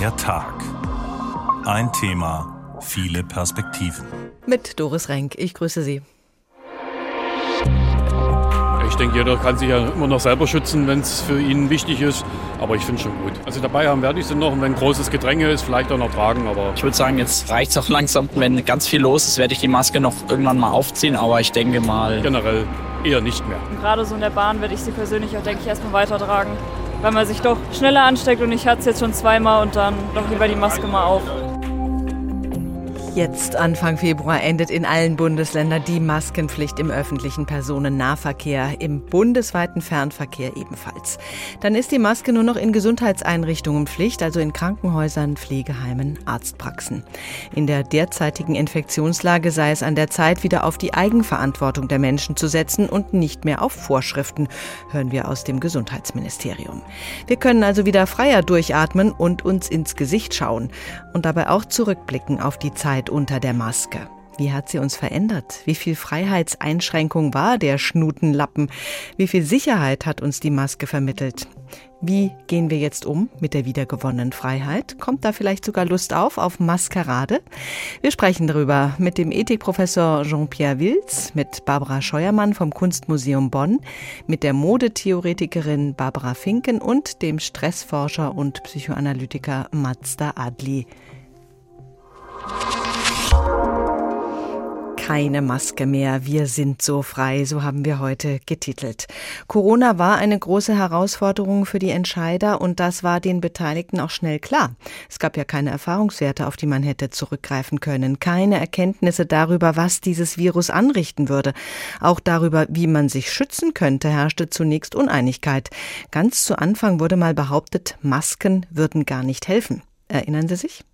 Der Tag. Ein Thema, viele Perspektiven. Mit Doris Renk. Ich grüße Sie. Ich denke, jeder kann sich ja immer noch selber schützen, wenn es für ihn wichtig ist. Aber ich finde es schon gut. Also dabei haben werde ich sie noch. Und wenn großes Gedränge ist, vielleicht auch noch tragen. Aber ich würde sagen, jetzt reicht es auch langsam. Wenn ganz viel los ist, werde ich die Maske noch irgendwann mal aufziehen. Aber ich denke mal. Generell eher nicht mehr. Und gerade so in der Bahn werde ich sie persönlich auch, denke ich, erstmal weitertragen. Weil man sich doch schneller ansteckt und ich hatte es jetzt schon zweimal und dann doch lieber die Maske mal auf. Jetzt Anfang Februar endet in allen Bundesländern die Maskenpflicht im öffentlichen Personennahverkehr, im bundesweiten Fernverkehr ebenfalls. Dann ist die Maske nur noch in Gesundheitseinrichtungen Pflicht, also in Krankenhäusern, Pflegeheimen, Arztpraxen. In der derzeitigen Infektionslage sei es an der Zeit, wieder auf die Eigenverantwortung der Menschen zu setzen und nicht mehr auf Vorschriften, hören wir aus dem Gesundheitsministerium. Wir können also wieder freier durchatmen und uns ins Gesicht schauen und dabei auch zurückblicken auf die Zeit unter der Maske. Wie hat sie uns verändert? Wie viel Freiheitseinschränkung war der Schnutenlappen? Wie viel Sicherheit hat uns die Maske vermittelt? Wie gehen wir jetzt um mit der wiedergewonnenen Freiheit? Kommt da vielleicht sogar Lust auf, auf Maskerade? Wir sprechen darüber mit dem Ethikprofessor Jean-Pierre Wilz, mit Barbara Scheuermann vom Kunstmuseum Bonn, mit der Modetheoretikerin Barbara Finken und dem Stressforscher und Psychoanalytiker Mazda Adli. Keine Maske mehr. Wir sind so frei, so haben wir heute getitelt. Corona war eine große Herausforderung für die Entscheider und das war den Beteiligten auch schnell klar. Es gab ja keine Erfahrungswerte, auf die man hätte zurückgreifen können, keine Erkenntnisse darüber, was dieses Virus anrichten würde. Auch darüber, wie man sich schützen könnte, herrschte zunächst Uneinigkeit. Ganz zu Anfang wurde mal behauptet, Masken würden gar nicht helfen. Erinnern Sie sich?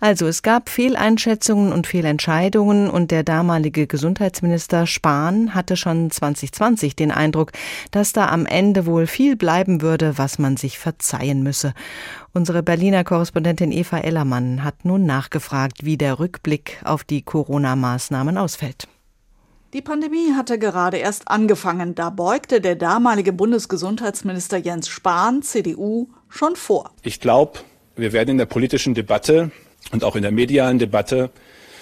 Also es gab Fehleinschätzungen und Fehlentscheidungen und der damalige Gesundheitsminister Spahn hatte schon 2020 den Eindruck, dass da am Ende wohl viel bleiben würde, was man sich verzeihen müsse. Unsere Berliner Korrespondentin Eva Ellermann hat nun nachgefragt, wie der Rückblick auf die Corona-Maßnahmen ausfällt. Die Pandemie hatte gerade erst angefangen, da beugte der damalige Bundesgesundheitsminister Jens Spahn, CDU, schon vor. Ich glaube, wir werden in der politischen Debatte und auch in der medialen Debatte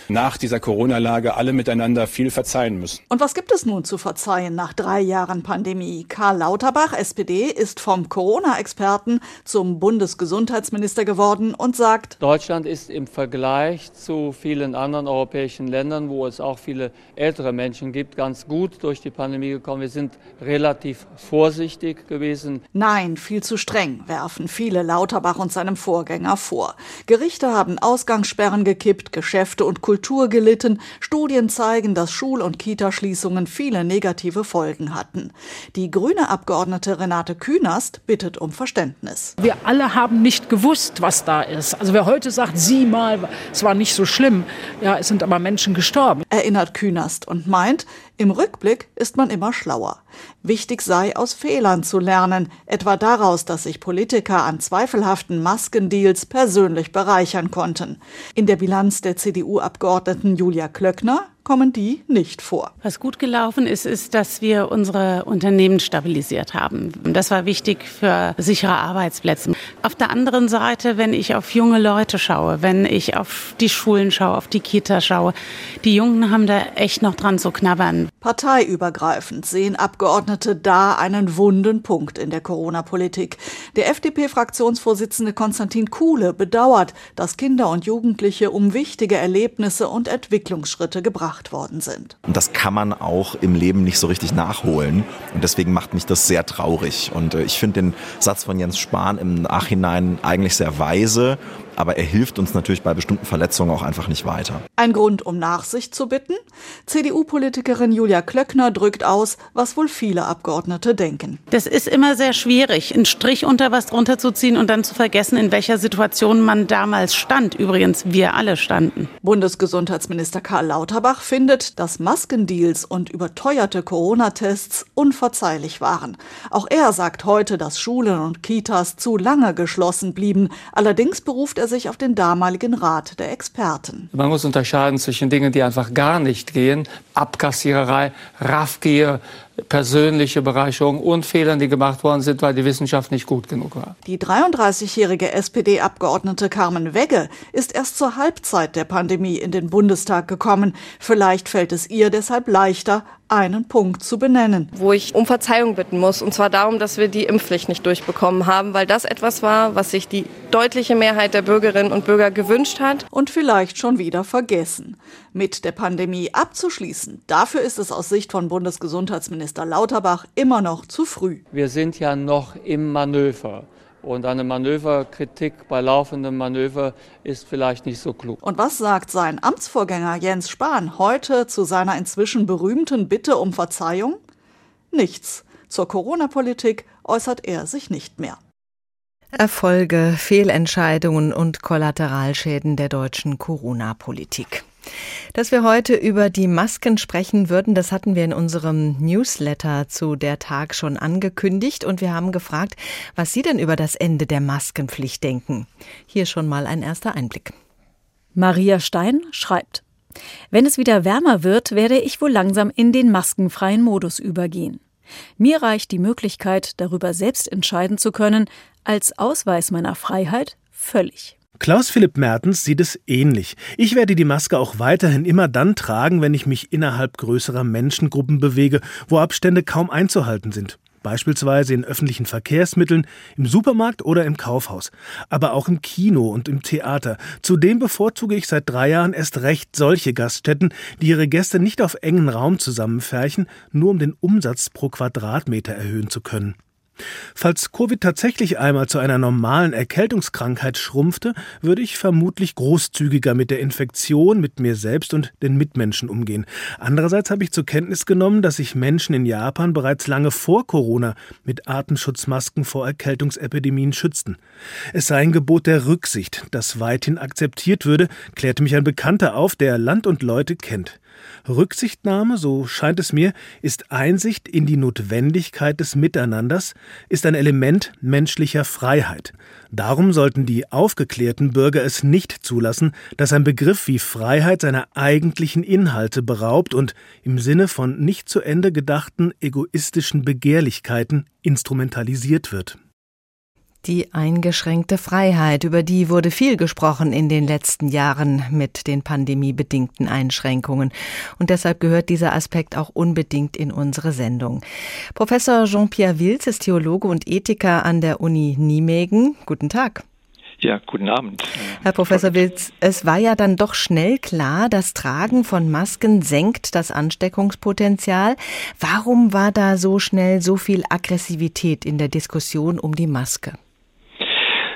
nach dieser Corona-Lage alle miteinander viel verzeihen müssen. Und was gibt es nun zu verzeihen nach drei Jahren Pandemie? Karl Lauterbach, SPD, ist vom Corona-Experten zum Bundesgesundheitsminister geworden und sagt, Deutschland ist im Vergleich zu vielen anderen europäischen Ländern, wo es auch viele ältere Menschen gibt, ganz gut durch die Pandemie gekommen. Wir sind relativ vorsichtig gewesen. Nein, viel zu streng, werfen viele Lauterbach und seinem Vorgänger vor. Gerichte haben Ausgangssperren gekippt, Geschäfte und Kultur Kultur gelitten. Studien zeigen, dass Schul- und Kitaschließungen viele negative Folgen hatten. Die grüne Abgeordnete Renate Künast bittet um Verständnis. Wir alle haben nicht gewusst, was da ist. Also wer heute sagt, sieh mal, es war nicht so schlimm, ja, es sind aber Menschen gestorben. Erinnert Künast und meint, im Rückblick ist man immer schlauer. Wichtig sei, aus Fehlern zu lernen, etwa daraus, dass sich Politiker an zweifelhaften Maskendeals persönlich bereichern konnten. In der Bilanz der CDU-Abgeordneten Julia Klöckner kommen die nicht vor. Was gut gelaufen ist, ist, dass wir unsere Unternehmen stabilisiert haben. Das war wichtig für sichere Arbeitsplätze. Auf der anderen Seite, wenn ich auf junge Leute schaue, wenn ich auf die Schulen schaue, auf die Kita schaue, die Jungen haben da echt noch dran zu knabbern. Parteiübergreifend sehen Abgeordnete da einen wunden Punkt in der Corona-Politik. Der FDP-Fraktionsvorsitzende Konstantin Kuhle bedauert, dass Kinder und Jugendliche um wichtige Erlebnisse und Entwicklungsschritte gebracht gemacht worden sind. Und das kann man auch im Leben nicht so richtig nachholen. Und deswegen macht mich das sehr traurig. Und äh, ich finde den Satz von Jens Spahn im Nachhinein eigentlich sehr weise aber er hilft uns natürlich bei bestimmten Verletzungen auch einfach nicht weiter. Ein Grund, um Nachsicht zu bitten? CDU-Politikerin Julia Klöckner drückt aus, was wohl viele Abgeordnete denken. Das ist immer sehr schwierig, einen Strich unter was drunter zu ziehen und dann zu vergessen, in welcher Situation man damals stand. Übrigens, wir alle standen. Bundesgesundheitsminister Karl Lauterbach findet, dass Maskendeals und überteuerte Corona-Tests unverzeihlich waren. Auch er sagt heute, dass Schulen und Kitas zu lange geschlossen blieben. Allerdings beruft er sich auf den damaligen Rat der Experten. Man muss unterscheiden zwischen Dingen, die einfach gar nicht gehen, Abkassiererei, Raffgier, persönliche Bereicherung und Fehlern, die gemacht worden sind, weil die Wissenschaft nicht gut genug war. Die 33-jährige SPD-Abgeordnete Carmen Wegge ist erst zur Halbzeit der Pandemie in den Bundestag gekommen. Vielleicht fällt es ihr deshalb leichter, einen Punkt zu benennen. Wo ich um Verzeihung bitten muss, und zwar darum, dass wir die Impfpflicht nicht durchbekommen haben, weil das etwas war, was sich die deutliche Mehrheit der Bürgerinnen und Bürger gewünscht hat. Und vielleicht schon wieder vergessen. Mit der Pandemie abzuschließen, dafür ist es aus Sicht von Bundesgesundheitsminister Lauterbach immer noch zu früh. Wir sind ja noch im Manöver. Und eine Manöverkritik bei laufendem Manöver ist vielleicht nicht so klug. Und was sagt sein Amtsvorgänger Jens Spahn heute zu seiner inzwischen berühmten Bitte um Verzeihung? Nichts. Zur Corona-Politik äußert er sich nicht mehr. Erfolge, Fehlentscheidungen und Kollateralschäden der deutschen Corona-Politik. Dass wir heute über die Masken sprechen würden, das hatten wir in unserem Newsletter zu der Tag schon angekündigt und wir haben gefragt, was Sie denn über das Ende der Maskenpflicht denken. Hier schon mal ein erster Einblick. Maria Stein schreibt, wenn es wieder wärmer wird, werde ich wohl langsam in den maskenfreien Modus übergehen. Mir reicht die Möglichkeit, darüber selbst entscheiden zu können, als Ausweis meiner Freiheit völlig. Klaus Philipp Mertens sieht es ähnlich. Ich werde die Maske auch weiterhin immer dann tragen, wenn ich mich innerhalb größerer Menschengruppen bewege, wo Abstände kaum einzuhalten sind. Beispielsweise in öffentlichen Verkehrsmitteln, im Supermarkt oder im Kaufhaus. Aber auch im Kino und im Theater. Zudem bevorzuge ich seit drei Jahren erst recht solche Gaststätten, die ihre Gäste nicht auf engen Raum zusammenfärchen, nur um den Umsatz pro Quadratmeter erhöhen zu können. Falls Covid tatsächlich einmal zu einer normalen Erkältungskrankheit schrumpfte, würde ich vermutlich großzügiger mit der Infektion, mit mir selbst und den Mitmenschen umgehen. Andererseits habe ich zur Kenntnis genommen, dass sich Menschen in Japan bereits lange vor Corona mit Atemschutzmasken vor Erkältungsepidemien schützten. Es sei ein Gebot der Rücksicht, das weithin akzeptiert würde, klärte mich ein Bekannter auf, der Land und Leute kennt. Rücksichtnahme, so scheint es mir, ist Einsicht in die Notwendigkeit des Miteinanders, ist ein Element menschlicher Freiheit. Darum sollten die aufgeklärten Bürger es nicht zulassen, dass ein Begriff wie Freiheit seiner eigentlichen Inhalte beraubt und im Sinne von nicht zu Ende gedachten egoistischen Begehrlichkeiten instrumentalisiert wird. Die eingeschränkte Freiheit, über die wurde viel gesprochen in den letzten Jahren mit den pandemiebedingten Einschränkungen. Und deshalb gehört dieser Aspekt auch unbedingt in unsere Sendung. Professor Jean-Pierre Wilz ist Theologe und Ethiker an der Uni Nijmegen. Guten Tag. Ja, guten Abend. Herr Professor Wilz, es war ja dann doch schnell klar, das Tragen von Masken senkt das Ansteckungspotenzial. Warum war da so schnell so viel Aggressivität in der Diskussion um die Maske?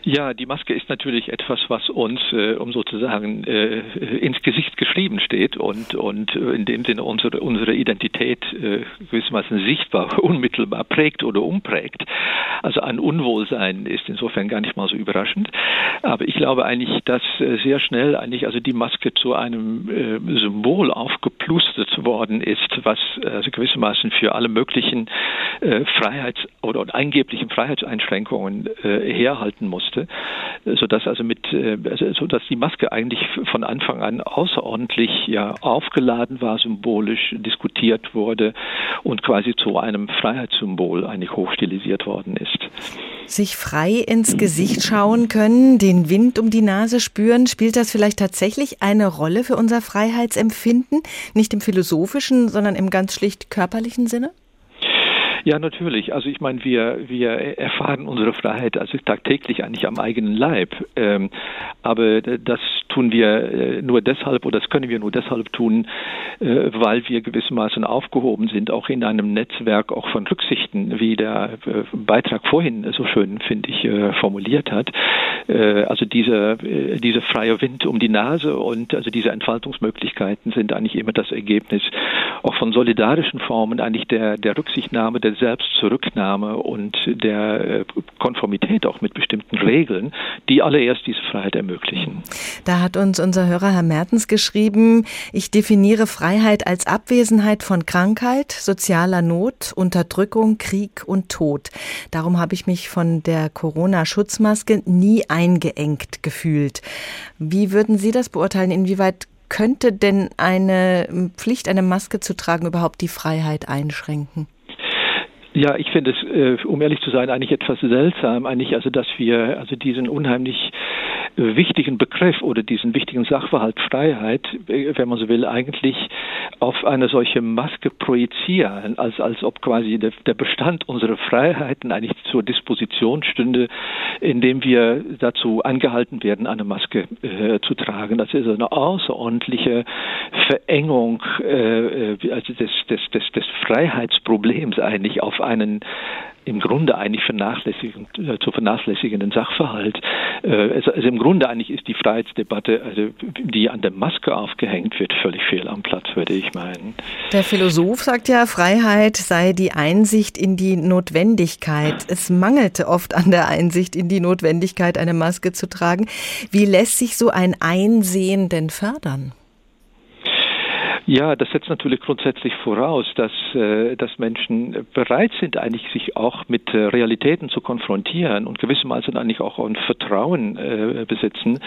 Ja, die Maske ist natürlich etwas, was uns, äh, um sozusagen äh, ins Gesicht geschrieben steht und und äh, in dem Sinne unsere unsere Identität äh, gewissermaßen sichtbar, unmittelbar prägt oder umprägt. Also ein Unwohlsein ist insofern gar nicht mal so überraschend. Aber ich glaube eigentlich, dass äh, sehr schnell eigentlich also die Maske zu einem äh, Symbol aufgeplustert worden ist, was also gewissermaßen für alle möglichen äh, Freiheits- oder, oder angeblichen Freiheitseinschränkungen äh, herhalten musste musste, sodass also mit, äh, also, sodass die Maske eigentlich von Anfang an außerordentlich ja aufgeladen war, symbolisch diskutiert wurde und quasi zu einem Freiheitssymbol eigentlich hochstilisiert worden ist. Sich frei ins Gesicht schauen können, den Wind um die Nase spüren, spielt das vielleicht tatsächlich eine Rolle für unser Freiheitsempfinden? Nicht im philosophischen, sondern im ganz schlicht körperlichen Sinne? Ja, natürlich. Also ich meine, wir, wir erfahren unsere Freiheit also tagtäglich eigentlich am eigenen Leib. Ähm, aber das tun wir äh, nur deshalb oder das können wir nur deshalb tun, äh, weil wir gewissermaßen aufgehoben sind, auch in einem Netzwerk auch von Rücksichten, wie der äh, Beitrag vorhin so schön, finde ich, äh, formuliert hat. Äh, also dieser äh, diese freie Wind um die Nase und also diese Entfaltungsmöglichkeiten sind eigentlich immer das Ergebnis auch von solidarischen Formen eigentlich der, der Rücksichtnahme, der Selbstzurücknahme und der äh, Konformität auch mit bestimmten Regeln, die allererst diese Freiheit ermöglichen. Da hat uns unser Hörer Herr Mertens geschrieben, ich definiere Freiheit als Abwesenheit von Krankheit, sozialer Not, Unterdrückung, Krieg und Tod. Darum habe ich mich von der Corona-Schutzmaske nie eingeengt gefühlt. Wie würden Sie das beurteilen? Inwieweit könnte denn eine Pflicht, eine Maske zu tragen, überhaupt die Freiheit einschränken? Ja, ich finde es, äh, um ehrlich zu sein, eigentlich etwas seltsam, eigentlich, also dass wir also diesen unheimlich äh, wichtigen Begriff oder diesen wichtigen Sachverhalt Freiheit, äh, wenn man so will, eigentlich auf eine solche Maske projizieren, als, als ob quasi der, der Bestand unserer Freiheiten eigentlich zur Disposition stünde, indem wir dazu angehalten werden, eine Maske äh, zu tragen. Das ist eine außerordentliche Verengung äh, also des, des, des, des Freiheitsproblems eigentlich auf einen im Grunde eigentlich vernachlässigen, äh, zu vernachlässigenden Sachverhalt. Äh, also, im Grunde eigentlich ist die Freiheitsdebatte, also, die an der Maske aufgehängt wird, völlig fehl am Platz, würde ich meinen. Der Philosoph sagt ja, Freiheit sei die Einsicht in die Notwendigkeit. Es mangelte oft an der Einsicht in die Notwendigkeit, eine Maske zu tragen. Wie lässt sich so ein Einsehen denn fördern? Ja, das setzt natürlich grundsätzlich voraus, dass, äh, dass Menschen bereit sind, eigentlich sich auch mit äh, Realitäten zu konfrontieren und gewissermaßen eigentlich auch ein Vertrauen äh, besitzen.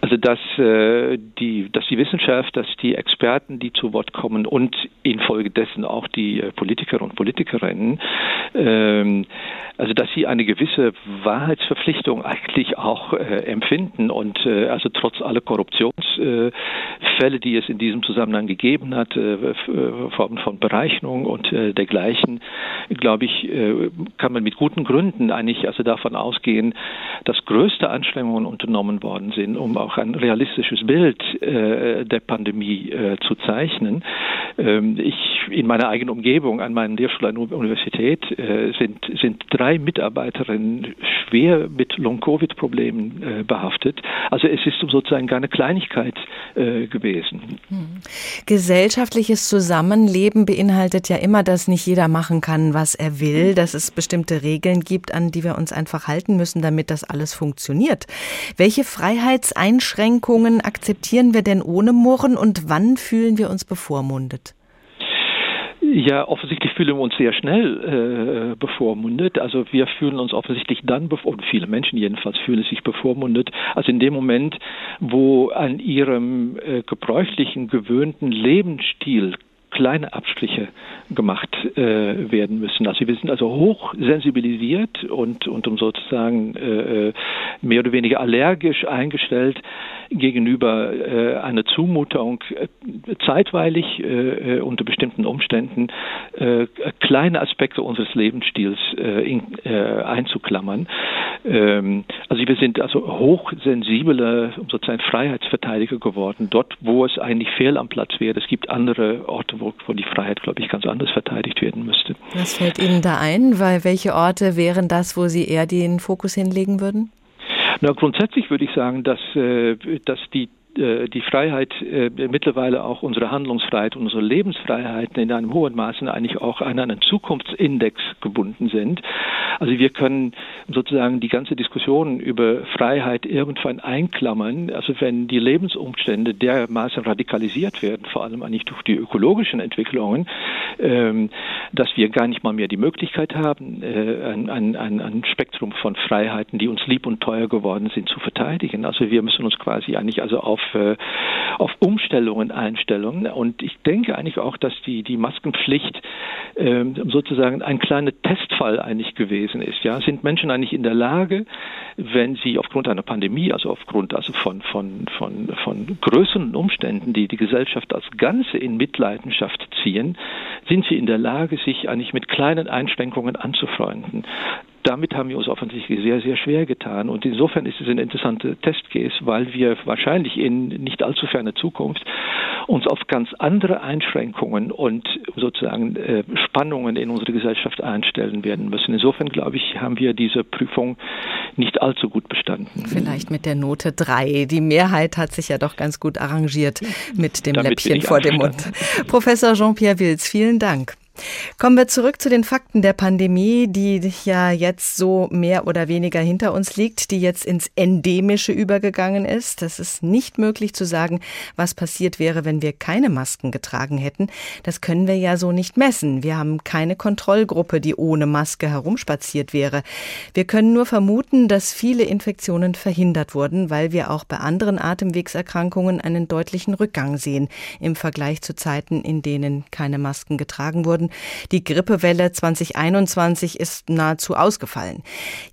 Also dass äh, die, dass die Wissenschaft, dass die Experten, die zu Wort kommen und infolgedessen auch die äh, Politiker und Politikerinnen, ähm, also dass sie eine gewisse Wahrheitsverpflichtung eigentlich auch äh, empfinden und äh, also trotz aller Korruptionsfälle, die es in diesem Zusammenhang gegeben gegeben hat, äh, äh, Formen von Berechnung und äh, dergleichen, glaube ich, kann man mit guten Gründen eigentlich also davon ausgehen, dass größte Anstrengungen unternommen worden sind, um auch ein realistisches Bild der Pandemie zu zeichnen. Ähm, ich in meiner eigenen Umgebung an meinem Lehrstuhl an der Universität sind, sind drei Mitarbeiterinnen schwer mit Long-Covid-Problemen behaftet. Also es ist sozusagen gar eine Kleinigkeit gewesen. Hm. Gesellschaftliches Zusammenleben beinhaltet ja immer, dass nicht jeder machen kann, was er will, dass es bestimmte Regeln gibt, an die wir uns einfach halten müssen, damit das alles funktioniert. Welche Freiheitseinschränkungen akzeptieren wir denn ohne Murren und wann fühlen wir uns bevormundet? Ja, offensichtlich fühlen wir uns sehr schnell äh, bevormundet. Also wir fühlen uns offensichtlich dann, und viele Menschen jedenfalls fühlen sich bevormundet, also in dem Moment, wo an ihrem äh, gebräuchlichen, gewöhnten Lebensstil kleine Abstriche gemacht äh, werden müssen. Also wir sind also hoch sensibilisiert und, und um sozusagen äh, äh mehr oder weniger allergisch eingestellt gegenüber äh, einer Zumutung äh, zeitweilig äh, unter bestimmten Umständen kleine Aspekte unseres Lebensstils in, einzuklammern. Ähm, also wir sind also hochsensible sozusagen Freiheitsverteidiger geworden, dort wo es eigentlich fehl am Platz wäre. Es gibt andere Orte, wo, wo die Freiheit, glaube ich, ganz anders verteidigt werden müsste. Was fällt Ihnen da ein? Weil welche Orte wären das, wo Sie eher den Fokus hinlegen würden? Na, grundsätzlich würde ich sagen, dass, äh, dass die die Freiheit, äh, mittlerweile auch unsere Handlungsfreiheit, unsere Lebensfreiheiten in einem hohen Maße eigentlich auch an einen Zukunftsindex gebunden sind. Also wir können sozusagen die ganze Diskussion über Freiheit irgendwann einklammern. Also wenn die Lebensumstände dermaßen radikalisiert werden, vor allem eigentlich durch die ökologischen Entwicklungen, ähm, dass wir gar nicht mal mehr die Möglichkeit haben, äh, ein, ein, ein Spektrum von Freiheiten, die uns lieb und teuer geworden sind, zu verteidigen. Also wir müssen uns quasi eigentlich also auf, äh, auf Umstellungen, Einstellungen. Und ich denke eigentlich auch, dass die, die Maskenpflicht äh, sozusagen ein kleiner Testfall eigentlich gewesen ist. Ja, sind Menschen eigentlich in der Lage, wenn sie aufgrund einer Pandemie, also aufgrund also von, von, von, von größeren Umständen, die die Gesellschaft als Ganze in Mitleidenschaft ziehen, sind sie in der Lage, sich eigentlich mit kleinen Einschränkungen anzufreunden damit haben wir uns offensichtlich sehr, sehr schwer getan. Und insofern ist es ein interessanter Testcase, weil wir wahrscheinlich in nicht allzu ferner Zukunft uns auf ganz andere Einschränkungen und sozusagen äh, Spannungen in unsere Gesellschaft einstellen werden müssen. Insofern, glaube ich, haben wir diese Prüfung nicht allzu gut bestanden. Vielleicht mit der Note 3. Die Mehrheit hat sich ja doch ganz gut arrangiert mit dem Damit Läppchen vor dem Mund. Professor Jean-Pierre Wills, vielen Dank. Kommen wir zurück zu den Fakten der Pandemie, die ja jetzt so mehr oder weniger hinter uns liegt, die jetzt ins Endemische übergegangen ist. Das ist nicht möglich zu sagen, was passiert wäre, wenn wir keine Masken getragen hätten. Das können wir ja so nicht messen. Wir haben keine Kontrollgruppe, die ohne Maske herumspaziert wäre. Wir können nur vermuten, dass viele Infektionen verhindert wurden, weil wir auch bei anderen Atemwegserkrankungen einen deutlichen Rückgang sehen im Vergleich zu Zeiten, in denen keine Masken getragen wurden geworden. Die Grippewelle 2021 ist nahezu ausgefallen.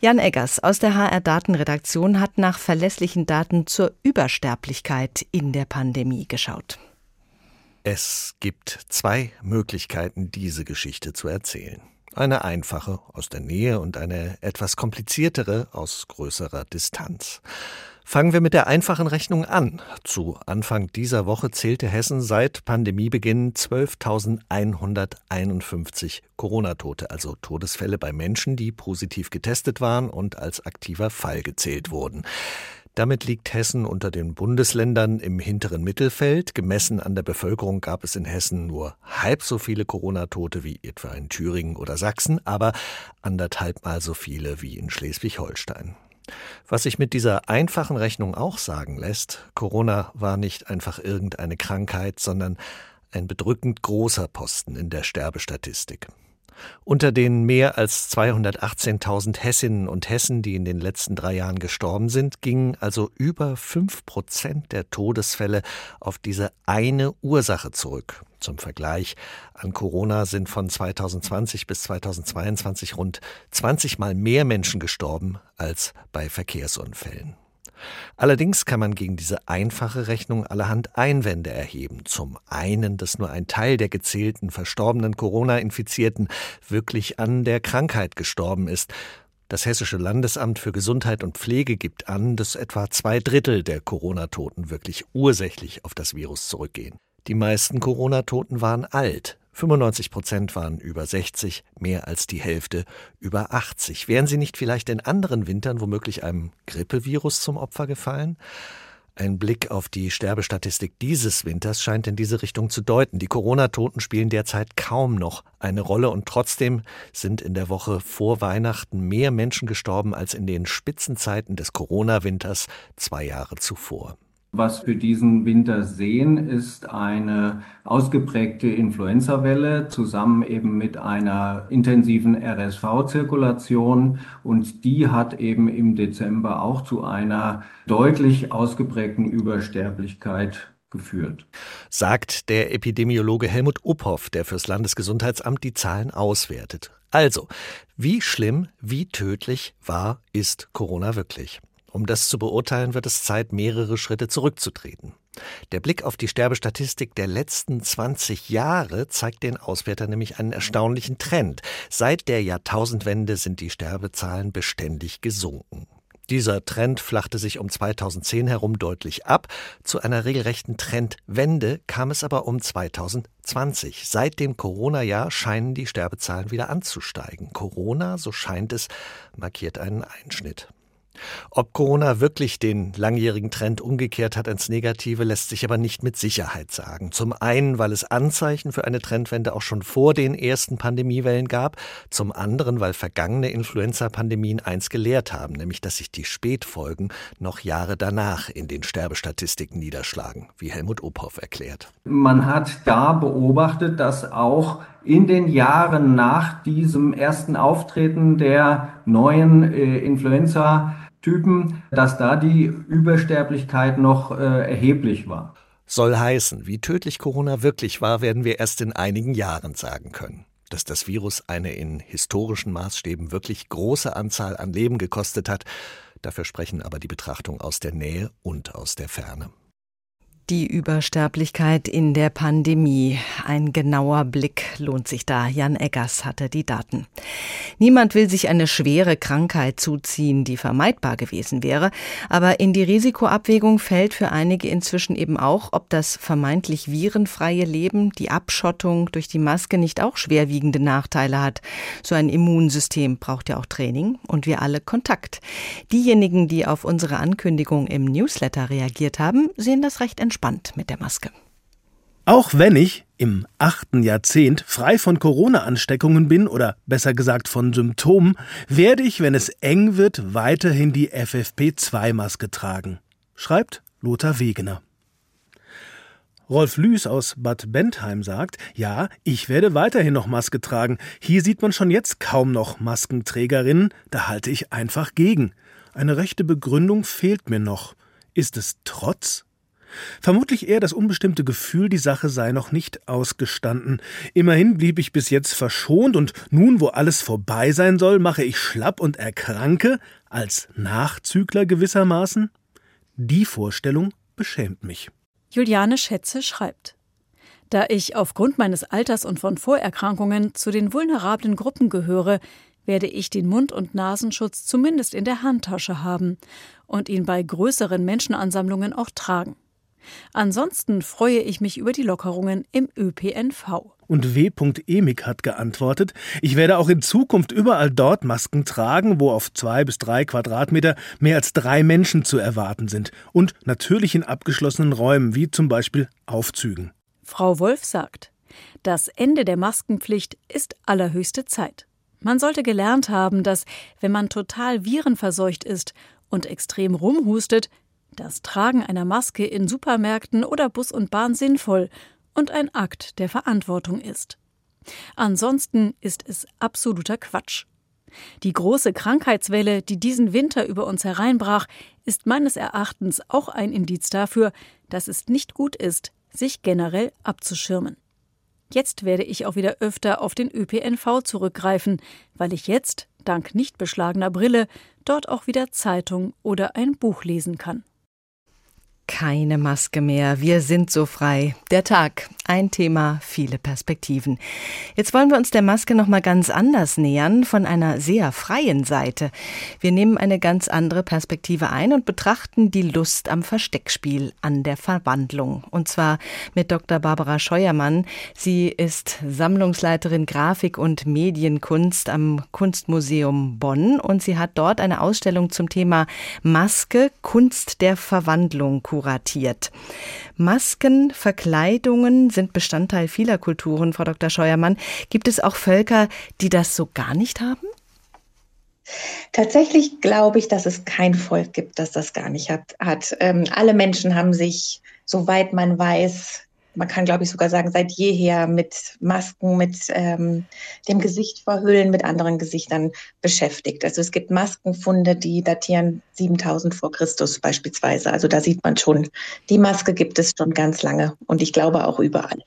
Jan Eggers aus der HR Datenredaktion hat nach verlässlichen Daten zur Übersterblichkeit in der Pandemie geschaut. Es gibt zwei Möglichkeiten, diese Geschichte zu erzählen. Eine einfache aus der Nähe und eine etwas kompliziertere aus größerer Distanz. Fangen wir mit der einfachen Rechnung an. Zu Anfang dieser Woche zählte Hessen seit Pandemiebeginn 12.151 Corona-Tote, also Todesfälle bei Menschen, die positiv getestet waren und als aktiver Fall gezählt wurden. Damit liegt Hessen unter den Bundesländern im hinteren Mittelfeld. Gemessen an der Bevölkerung gab es in Hessen nur halb so viele Corona-Tote wie etwa in Thüringen oder Sachsen, aber anderthalbmal so viele wie in Schleswig-Holstein. Was sich mit dieser einfachen Rechnung auch sagen lässt, Corona war nicht einfach irgendeine Krankheit, sondern ein bedrückend großer Posten in der Sterbestatistik. Unter den mehr als 218.000 Hessinnen und Hessen, die in den letzten drei Jahren gestorben sind, gingen also über fünf Prozent der Todesfälle auf diese eine Ursache zurück. Zum Vergleich, an Corona sind von 2020 bis 2022 rund 20 Mal mehr Menschen gestorben als bei Verkehrsunfällen. Allerdings kann man gegen diese einfache Rechnung allerhand Einwände erheben. Zum einen, dass nur ein Teil der gezählten verstorbenen Corona-Infizierten wirklich an der Krankheit gestorben ist. Das Hessische Landesamt für Gesundheit und Pflege gibt an, dass etwa zwei Drittel der Corona-Toten wirklich ursächlich auf das Virus zurückgehen. Die meisten Corona-Toten waren alt. 95 Prozent waren über 60, mehr als die Hälfte über 80. Wären sie nicht vielleicht in anderen Wintern womöglich einem Grippevirus zum Opfer gefallen? Ein Blick auf die Sterbestatistik dieses Winters scheint in diese Richtung zu deuten. Die Corona-Toten spielen derzeit kaum noch eine Rolle und trotzdem sind in der Woche vor Weihnachten mehr Menschen gestorben als in den Spitzenzeiten des Corona-Winters zwei Jahre zuvor. Was wir diesen Winter sehen, ist eine ausgeprägte Influenza-Welle zusammen eben mit einer intensiven RSV-Zirkulation und die hat eben im Dezember auch zu einer deutlich ausgeprägten Übersterblichkeit geführt. Sagt der Epidemiologe Helmut Uphoff, der fürs Landesgesundheitsamt die Zahlen auswertet. Also, wie schlimm, wie tödlich war, ist Corona wirklich? Um das zu beurteilen, wird es Zeit, mehrere Schritte zurückzutreten. Der Blick auf die Sterbestatistik der letzten 20 Jahre zeigt den Auswertern nämlich einen erstaunlichen Trend. Seit der Jahrtausendwende sind die Sterbezahlen beständig gesunken. Dieser Trend flachte sich um 2010 herum deutlich ab. Zu einer regelrechten Trendwende kam es aber um 2020. Seit dem Corona-Jahr scheinen die Sterbezahlen wieder anzusteigen. Corona, so scheint es, markiert einen Einschnitt. Ob Corona wirklich den langjährigen Trend umgekehrt hat ins Negative, lässt sich aber nicht mit Sicherheit sagen. Zum einen, weil es Anzeichen für eine Trendwende auch schon vor den ersten Pandemiewellen gab, zum anderen, weil vergangene Influenza-Pandemien eins gelehrt haben, nämlich dass sich die Spätfolgen noch Jahre danach in den Sterbestatistiken niederschlagen, wie Helmut Ophoff erklärt. Man hat da beobachtet, dass auch in den Jahren nach diesem ersten Auftreten der neuen äh, Influenza Typen, dass da die Übersterblichkeit noch äh, erheblich war. Soll heißen, wie tödlich Corona wirklich war, werden wir erst in einigen Jahren sagen können. Dass das Virus eine in historischen Maßstäben wirklich große Anzahl an Leben gekostet hat, dafür sprechen aber die Betrachtung aus der Nähe und aus der Ferne. Die Übersterblichkeit in der Pandemie. Ein genauer Blick lohnt sich da. Jan Eggers hatte die Daten. Niemand will sich eine schwere Krankheit zuziehen, die vermeidbar gewesen wäre. Aber in die Risikoabwägung fällt für einige inzwischen eben auch, ob das vermeintlich virenfreie Leben, die Abschottung durch die Maske nicht auch schwerwiegende Nachteile hat. So ein Immunsystem braucht ja auch Training und wir alle Kontakt. Diejenigen, die auf unsere Ankündigung im Newsletter reagiert haben, sehen das recht entspannt entspannt mit der Maske. Auch wenn ich im achten Jahrzehnt frei von Corona-Ansteckungen bin oder besser gesagt von Symptomen, werde ich, wenn es eng wird, weiterhin die FFP2-Maske tragen, schreibt Lothar Wegener. Rolf Lüß aus Bad Bentheim sagt, ja, ich werde weiterhin noch Maske tragen. Hier sieht man schon jetzt kaum noch Maskenträgerinnen, da halte ich einfach gegen. Eine rechte Begründung fehlt mir noch. Ist es Trotz? Vermutlich eher das unbestimmte Gefühl, die Sache sei noch nicht ausgestanden. Immerhin blieb ich bis jetzt verschont und nun, wo alles vorbei sein soll, mache ich schlapp und erkranke, als Nachzügler gewissermaßen? Die Vorstellung beschämt mich. Juliane Schätze schreibt. Da ich aufgrund meines Alters und von Vorerkrankungen zu den vulnerablen Gruppen gehöre, werde ich den Mund- und Nasenschutz zumindest in der Handtasche haben und ihn bei größeren Menschenansammlungen auch tragen. Ansonsten freue ich mich über die Lockerungen im ÖPNV. Und W. Emig hat geantwortet, ich werde auch in Zukunft überall dort Masken tragen, wo auf zwei bis drei Quadratmeter mehr als drei Menschen zu erwarten sind. Und natürlich in abgeschlossenen Räumen, wie zum Beispiel Aufzügen. Frau Wolf sagt, das Ende der Maskenpflicht ist allerhöchste Zeit. Man sollte gelernt haben, dass, wenn man total virenverseucht ist und extrem rumhustet, das Tragen einer Maske in Supermärkten oder Bus und Bahn sinnvoll und ein Akt der Verantwortung ist. Ansonsten ist es absoluter Quatsch. Die große Krankheitswelle, die diesen Winter über uns hereinbrach, ist meines Erachtens auch ein Indiz dafür, dass es nicht gut ist, sich generell abzuschirmen. Jetzt werde ich auch wieder öfter auf den ÖPNV zurückgreifen, weil ich jetzt, dank nicht beschlagener Brille, dort auch wieder Zeitung oder ein Buch lesen kann. Keine Maske mehr. Wir sind so frei. Der Tag. Ein Thema, viele Perspektiven. Jetzt wollen wir uns der Maske noch mal ganz anders nähern, von einer sehr freien Seite. Wir nehmen eine ganz andere Perspektive ein und betrachten die Lust am Versteckspiel, an der Verwandlung. Und zwar mit Dr. Barbara Scheuermann. Sie ist Sammlungsleiterin Grafik und Medienkunst am Kunstmuseum Bonn und sie hat dort eine Ausstellung zum Thema Maske, Kunst der Verwandlung kuratiert. Masken, Verkleidungen sind Bestandteil vieler Kulturen, Frau Dr. Scheuermann. Gibt es auch Völker, die das so gar nicht haben? Tatsächlich glaube ich, dass es kein Volk gibt, das das gar nicht hat. Ähm, alle Menschen haben sich, soweit man weiß, man kann, glaube ich, sogar sagen, seit jeher mit Masken, mit ähm, dem Gesicht verhüllen, mit anderen Gesichtern beschäftigt. Also es gibt Maskenfunde, die datieren 7000 vor Christus beispielsweise. Also da sieht man schon, die Maske gibt es schon ganz lange und ich glaube auch überall.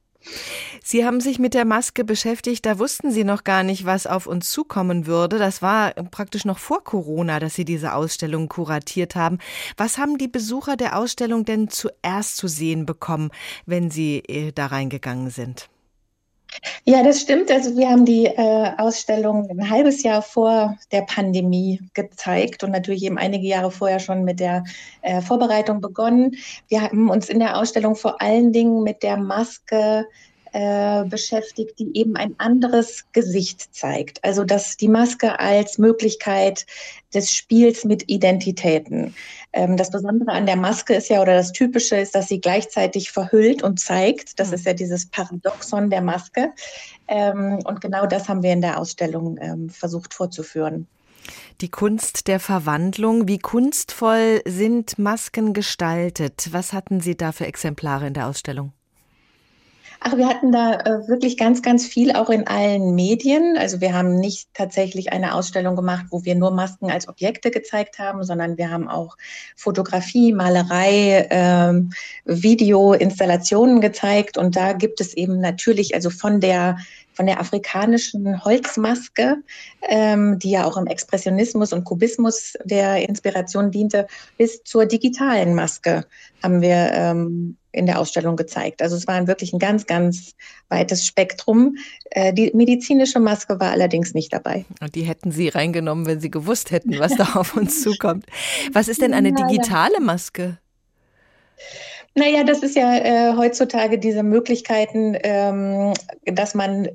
Sie haben sich mit der Maske beschäftigt, da wussten Sie noch gar nicht, was auf uns zukommen würde. Das war praktisch noch vor Corona, dass Sie diese Ausstellung kuratiert haben. Was haben die Besucher der Ausstellung denn zuerst zu sehen bekommen, wenn Sie äh, da reingegangen sind? Ja, das stimmt. Also wir haben die äh, Ausstellung ein halbes Jahr vor der Pandemie gezeigt und natürlich eben einige Jahre vorher schon mit der äh, Vorbereitung begonnen. Wir haben uns in der Ausstellung vor allen Dingen mit der Maske äh, beschäftigt, die eben ein anderes Gesicht zeigt. Also dass die Maske als Möglichkeit des Spiels mit Identitäten. Ähm, das Besondere an der Maske ist ja, oder das Typische ist, dass sie gleichzeitig verhüllt und zeigt. Das mhm. ist ja dieses Paradoxon der Maske. Ähm, und genau das haben wir in der Ausstellung ähm, versucht vorzuführen. Die Kunst der Verwandlung. Wie kunstvoll sind Masken gestaltet? Was hatten Sie da für Exemplare in der Ausstellung? Ach, wir hatten da äh, wirklich ganz, ganz viel auch in allen Medien. Also wir haben nicht tatsächlich eine Ausstellung gemacht, wo wir nur Masken als Objekte gezeigt haben, sondern wir haben auch Fotografie, Malerei, ähm, Video, Installationen gezeigt. Und da gibt es eben natürlich, also von der von der afrikanischen Holzmaske, ähm, die ja auch im Expressionismus und Kubismus der Inspiration diente, bis zur digitalen Maske haben wir ähm, in der Ausstellung gezeigt. Also es war wirklich ein ganz, ganz weites Spektrum. Äh, die medizinische Maske war allerdings nicht dabei. Und die hätten Sie reingenommen, wenn Sie gewusst hätten, was da auf uns zukommt. Was ist denn eine digitale Maske? Naja, das ist ja äh, heutzutage diese Möglichkeiten, ähm, dass man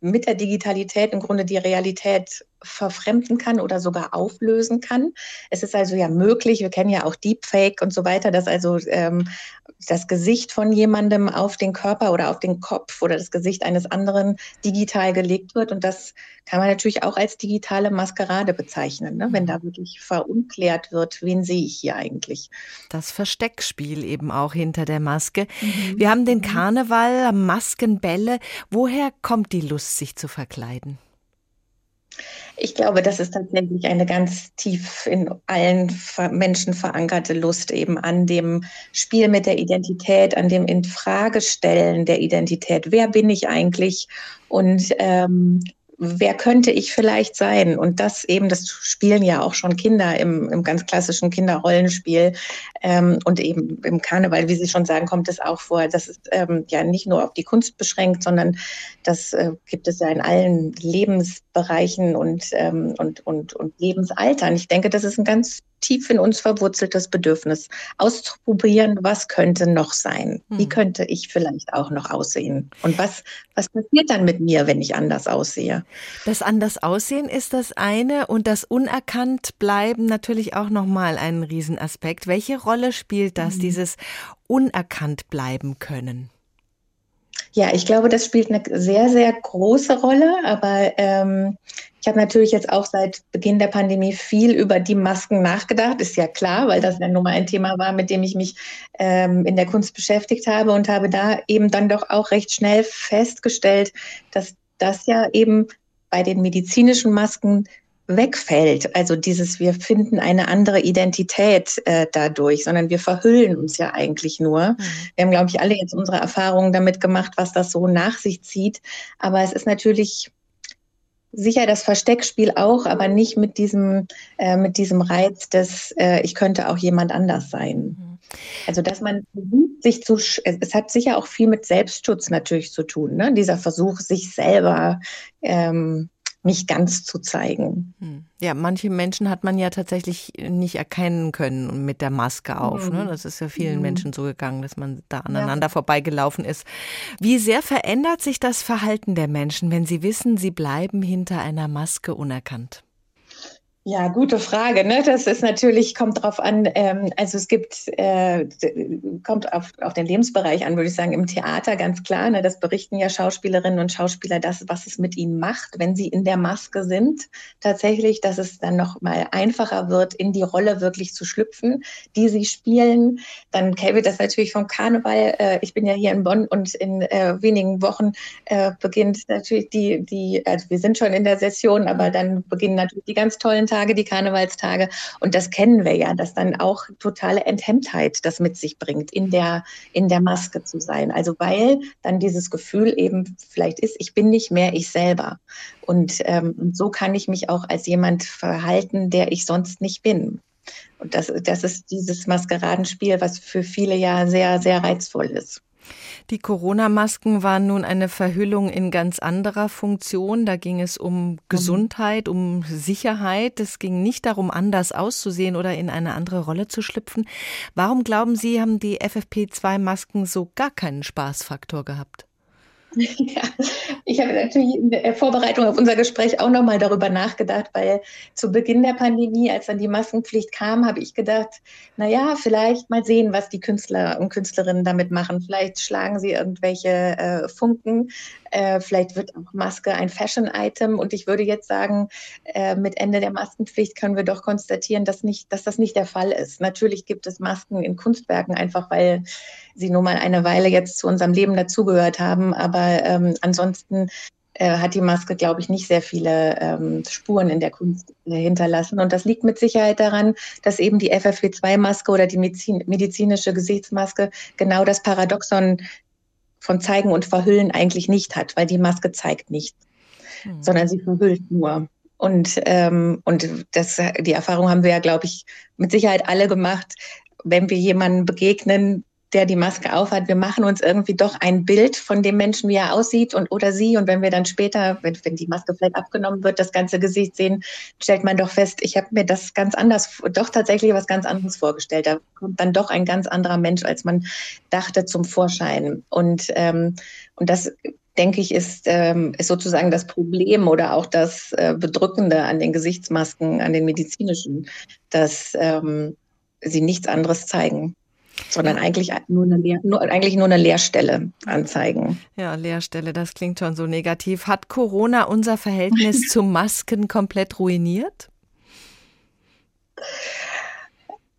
mit der Digitalität im Grunde die Realität verfremden kann oder sogar auflösen kann. Es ist also ja möglich, wir kennen ja auch Deepfake und so weiter, dass also ähm, das Gesicht von jemandem auf den Körper oder auf den Kopf oder das Gesicht eines anderen digital gelegt wird. Und das kann man natürlich auch als digitale Maskerade bezeichnen, ne? wenn da wirklich verunklärt wird, wen sehe ich hier eigentlich. Das Versteckspiel eben auch hinter der Maske. Mhm. Wir haben den mhm. Karneval, Maskenbälle. Woher kommt die Lust, sich zu verkleiden? Ich glaube, das ist tatsächlich eine ganz tief in allen Menschen verankerte Lust eben an dem Spiel mit der Identität, an dem Infragestellen der Identität. Wer bin ich eigentlich? Und ähm, wer könnte ich vielleicht sein? Und das eben, das spielen ja auch schon Kinder im, im ganz klassischen Kinderrollenspiel ähm, und eben im Karneval, wie Sie schon sagen, kommt es auch vor. Das ist ähm, ja nicht nur auf die Kunst beschränkt, sondern das äh, gibt es ja in allen Lebensbereichen und, ähm, und, und, und Lebensaltern. Ich denke, das ist ein ganz tief in uns verwurzeltes Bedürfnis, auszuprobieren, was könnte noch sein? Wie hm. könnte ich vielleicht auch noch aussehen? Und was, was passiert dann mit mir, wenn ich anders aussehe? Das anders aussehen ist das eine und das unerkannt bleiben natürlich auch nochmal ein Riesenaspekt. Welche Rolle spielt das, mhm. dieses unerkannt bleiben können? Ja, ich glaube, das spielt eine sehr, sehr große Rolle. Aber ähm, ich habe natürlich jetzt auch seit Beginn der Pandemie viel über die Masken nachgedacht. Ist ja klar, weil das ja nun mal ein Thema war, mit dem ich mich ähm, in der Kunst beschäftigt habe und habe da eben dann doch auch recht schnell festgestellt, dass das ja eben bei den medizinischen Masken wegfällt. Also dieses, wir finden eine andere Identität äh, dadurch, sondern wir verhüllen uns ja eigentlich nur. Mhm. Wir haben, glaube ich, alle jetzt unsere Erfahrungen damit gemacht, was das so nach sich zieht. Aber es ist natürlich sicher das Versteckspiel auch, aber nicht mit diesem, äh, mit diesem Reiz des, äh, ich könnte auch jemand anders sein. Mhm. Also, dass man sich zu, es hat sicher auch viel mit Selbstschutz natürlich zu tun, ne? dieser Versuch, sich selber ähm, nicht ganz zu zeigen. Hm. Ja, manche Menschen hat man ja tatsächlich nicht erkennen können mit der Maske auf. Mhm. Ne? Das ist ja vielen mhm. Menschen so gegangen, dass man da aneinander ja. vorbeigelaufen ist. Wie sehr verändert sich das Verhalten der Menschen, wenn sie wissen, sie bleiben hinter einer Maske unerkannt? Ja, gute Frage. Ne? Das ist natürlich, kommt drauf an, ähm, also es gibt, äh, kommt auf, auf den Lebensbereich an, würde ich sagen, im Theater ganz klar. Ne? Das berichten ja Schauspielerinnen und Schauspieler, das, was es mit ihnen macht, wenn sie in der Maske sind. Tatsächlich, dass es dann noch mal einfacher wird, in die Rolle wirklich zu schlüpfen, die sie spielen. Dann käme das natürlich vom Karneval. Äh, ich bin ja hier in Bonn und in äh, wenigen Wochen äh, beginnt natürlich die, die, also wir sind schon in der Session, aber dann beginnen natürlich die ganz tollen Tage, die Karnevalstage. Und das kennen wir ja, dass dann auch totale Enthemmtheit das mit sich bringt, in der, in der Maske zu sein. Also weil dann dieses Gefühl eben vielleicht ist, ich bin nicht mehr ich selber. Und, ähm, so kann ich mich auch als jemand verhalten, der ich sonst nicht bin. Und das, das ist dieses Maskeradenspiel, was für viele ja sehr, sehr reizvoll ist. Die Corona-Masken waren nun eine Verhüllung in ganz anderer Funktion. Da ging es um Gesundheit, um Sicherheit. Es ging nicht darum, anders auszusehen oder in eine andere Rolle zu schlüpfen. Warum glauben Sie, haben die FFP2-Masken so gar keinen Spaßfaktor gehabt? Ja, ich habe natürlich in der Vorbereitung auf unser Gespräch auch nochmal darüber nachgedacht, weil zu Beginn der Pandemie, als dann die Maskenpflicht kam, habe ich gedacht, naja, vielleicht mal sehen, was die Künstler und Künstlerinnen damit machen. Vielleicht schlagen sie irgendwelche äh, Funken, äh, vielleicht wird auch Maske ein Fashion-Item. Und ich würde jetzt sagen, äh, mit Ende der Maskenpflicht können wir doch konstatieren, dass, nicht, dass das nicht der Fall ist. Natürlich gibt es Masken in Kunstwerken, einfach weil sie nur mal eine Weile jetzt zu unserem Leben dazugehört haben. Aber ähm, ansonsten äh, hat die Maske, glaube ich, nicht sehr viele ähm, Spuren in der Kunst äh, hinterlassen. Und das liegt mit Sicherheit daran, dass eben die FFP2-Maske oder die Medizin, medizinische Gesichtsmaske genau das Paradoxon von Zeigen und Verhüllen eigentlich nicht hat, weil die Maske zeigt nichts, mhm. sondern sie verhüllt nur. Und, ähm, und das, die Erfahrung haben wir ja, glaube ich, mit Sicherheit alle gemacht, wenn wir jemanden begegnen, der die Maske aufhat, wir machen uns irgendwie doch ein Bild von dem Menschen, wie er aussieht und oder sie. Und wenn wir dann später, wenn, wenn die Maske vielleicht abgenommen wird, das ganze Gesicht sehen, stellt man doch fest, ich habe mir das ganz anders, doch tatsächlich was ganz anderes vorgestellt. Da kommt dann doch ein ganz anderer Mensch, als man dachte, zum Vorschein. Und, ähm, und das denke ich, ist, ähm, ist sozusagen das Problem oder auch das äh, Bedrückende an den Gesichtsmasken, an den medizinischen, dass ähm, sie nichts anderes zeigen sondern eigentlich nur eine, Leer, nur, eigentlich nur eine Leerstelle anzeigen. Ja, Leerstelle, das klingt schon so negativ. Hat Corona unser Verhältnis zu Masken komplett ruiniert?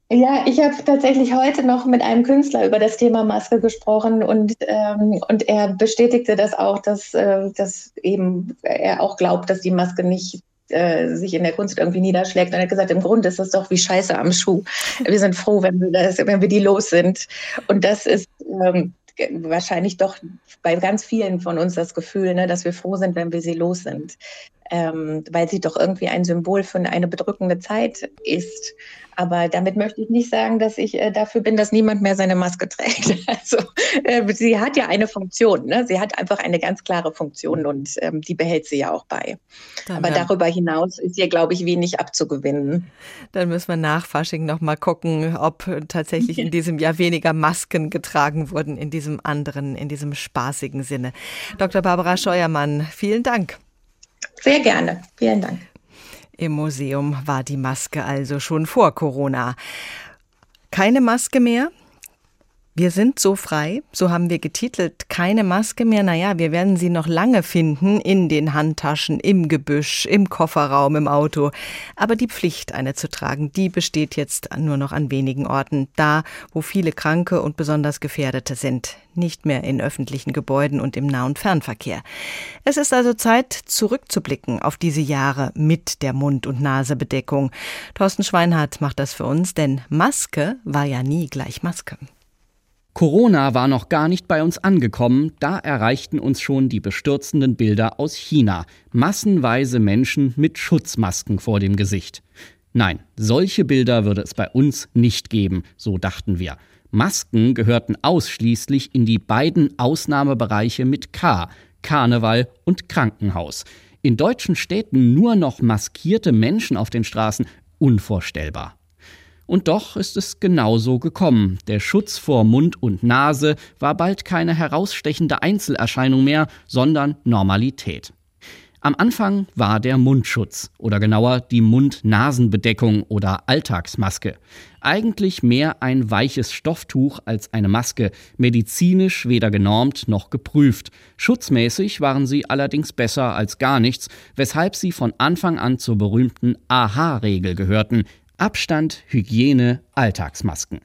Ja, ich habe tatsächlich heute noch mit einem Künstler über das Thema Maske gesprochen und, ähm, und er bestätigte das auch, dass, äh, dass eben er auch glaubt, dass die Maske nicht äh, sich in der Kunst irgendwie niederschlägt. Und er hat gesagt, im Grunde ist das doch wie Scheiße am Schuh. Wir sind froh, wenn wir, das, wenn wir die los sind. Und das ist ähm, wahrscheinlich doch bei ganz vielen von uns das Gefühl, ne, dass wir froh sind, wenn wir sie los sind. Ähm, weil sie doch irgendwie ein Symbol für eine bedrückende Zeit ist. Aber damit möchte ich nicht sagen, dass ich äh, dafür bin, dass niemand mehr seine Maske trägt. Also äh, sie hat ja eine Funktion. Ne? Sie hat einfach eine ganz klare Funktion und ähm, die behält sie ja auch bei. Dann Aber darüber hinaus ist ihr, glaube ich, wenig abzugewinnen. Dann müssen wir nach Fasching noch mal gucken, ob tatsächlich in diesem Jahr weniger Masken getragen wurden, in diesem anderen, in diesem spaßigen Sinne. Dr. Barbara Scheuermann, vielen Dank. Sehr gerne. Vielen Dank. Im Museum war die Maske also schon vor Corona. Keine Maske mehr? Wir sind so frei, so haben wir getitelt, keine Maske mehr. Naja, wir werden sie noch lange finden in den Handtaschen, im Gebüsch, im Kofferraum, im Auto. Aber die Pflicht, eine zu tragen, die besteht jetzt nur noch an wenigen Orten. Da, wo viele Kranke und besonders Gefährdete sind. Nicht mehr in öffentlichen Gebäuden und im Nah- und Fernverkehr. Es ist also Zeit, zurückzublicken auf diese Jahre mit der Mund- und Nasebedeckung. Thorsten Schweinhardt macht das für uns, denn Maske war ja nie gleich Maske. Corona war noch gar nicht bei uns angekommen, da erreichten uns schon die bestürzenden Bilder aus China. Massenweise Menschen mit Schutzmasken vor dem Gesicht. Nein, solche Bilder würde es bei uns nicht geben, so dachten wir. Masken gehörten ausschließlich in die beiden Ausnahmebereiche mit K, Karneval und Krankenhaus. In deutschen Städten nur noch maskierte Menschen auf den Straßen, unvorstellbar. Und doch ist es genauso gekommen. Der Schutz vor Mund und Nase war bald keine herausstechende Einzelerscheinung mehr, sondern Normalität. Am Anfang war der Mundschutz oder genauer die Mund-Nasen-Bedeckung oder Alltagsmaske. Eigentlich mehr ein weiches Stofftuch als eine Maske, medizinisch weder genormt noch geprüft. Schutzmäßig waren sie allerdings besser als gar nichts, weshalb sie von Anfang an zur berühmten AHA-Regel gehörten, Abstand, Hygiene, Alltagsmasken.